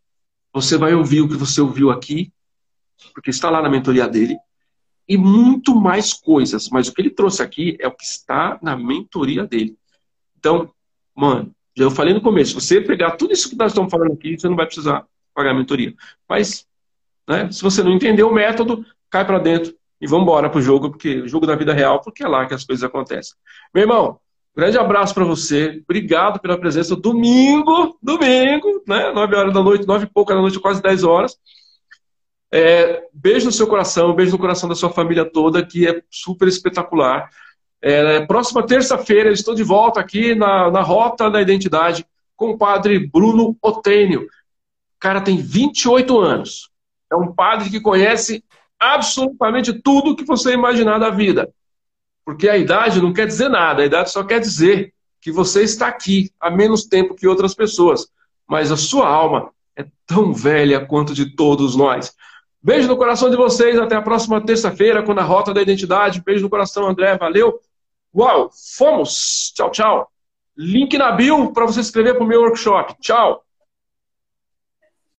você vai ouvir o que você ouviu aqui, porque está lá na mentoria dele, e muito mais coisas. Mas o que ele trouxe aqui é o que está na mentoria dele. Então, mano, já eu falei no começo, você pegar tudo isso que nós estamos falando aqui, você não vai precisar pagar a mentoria. Mas, né, se você não entender o método, cai para dentro e vamos embora pro jogo, porque o jogo da vida real, porque é lá que as coisas acontecem. Meu irmão, Grande abraço para você. Obrigado pela presença. Domingo, domingo, né? 9 horas da noite, 9 e pouca da noite, quase 10 horas. É, beijo no seu coração, beijo no coração da sua família toda, que é super espetacular. É, próxima terça-feira, estou de volta aqui na, na Rota da Identidade com o padre Bruno Otênio. O cara tem 28 anos. É um padre que conhece absolutamente tudo que você imaginar da vida. Porque a idade não quer dizer nada, a idade só quer dizer que você está aqui há menos tempo que outras pessoas. Mas a sua alma é tão velha quanto de todos nós. Beijo no coração de vocês. Até a próxima terça-feira com a Rota da Identidade. Beijo no coração, André. Valeu. Uau, fomos. Tchau, tchau. Link na bio para você se inscrever para o meu workshop. Tchau.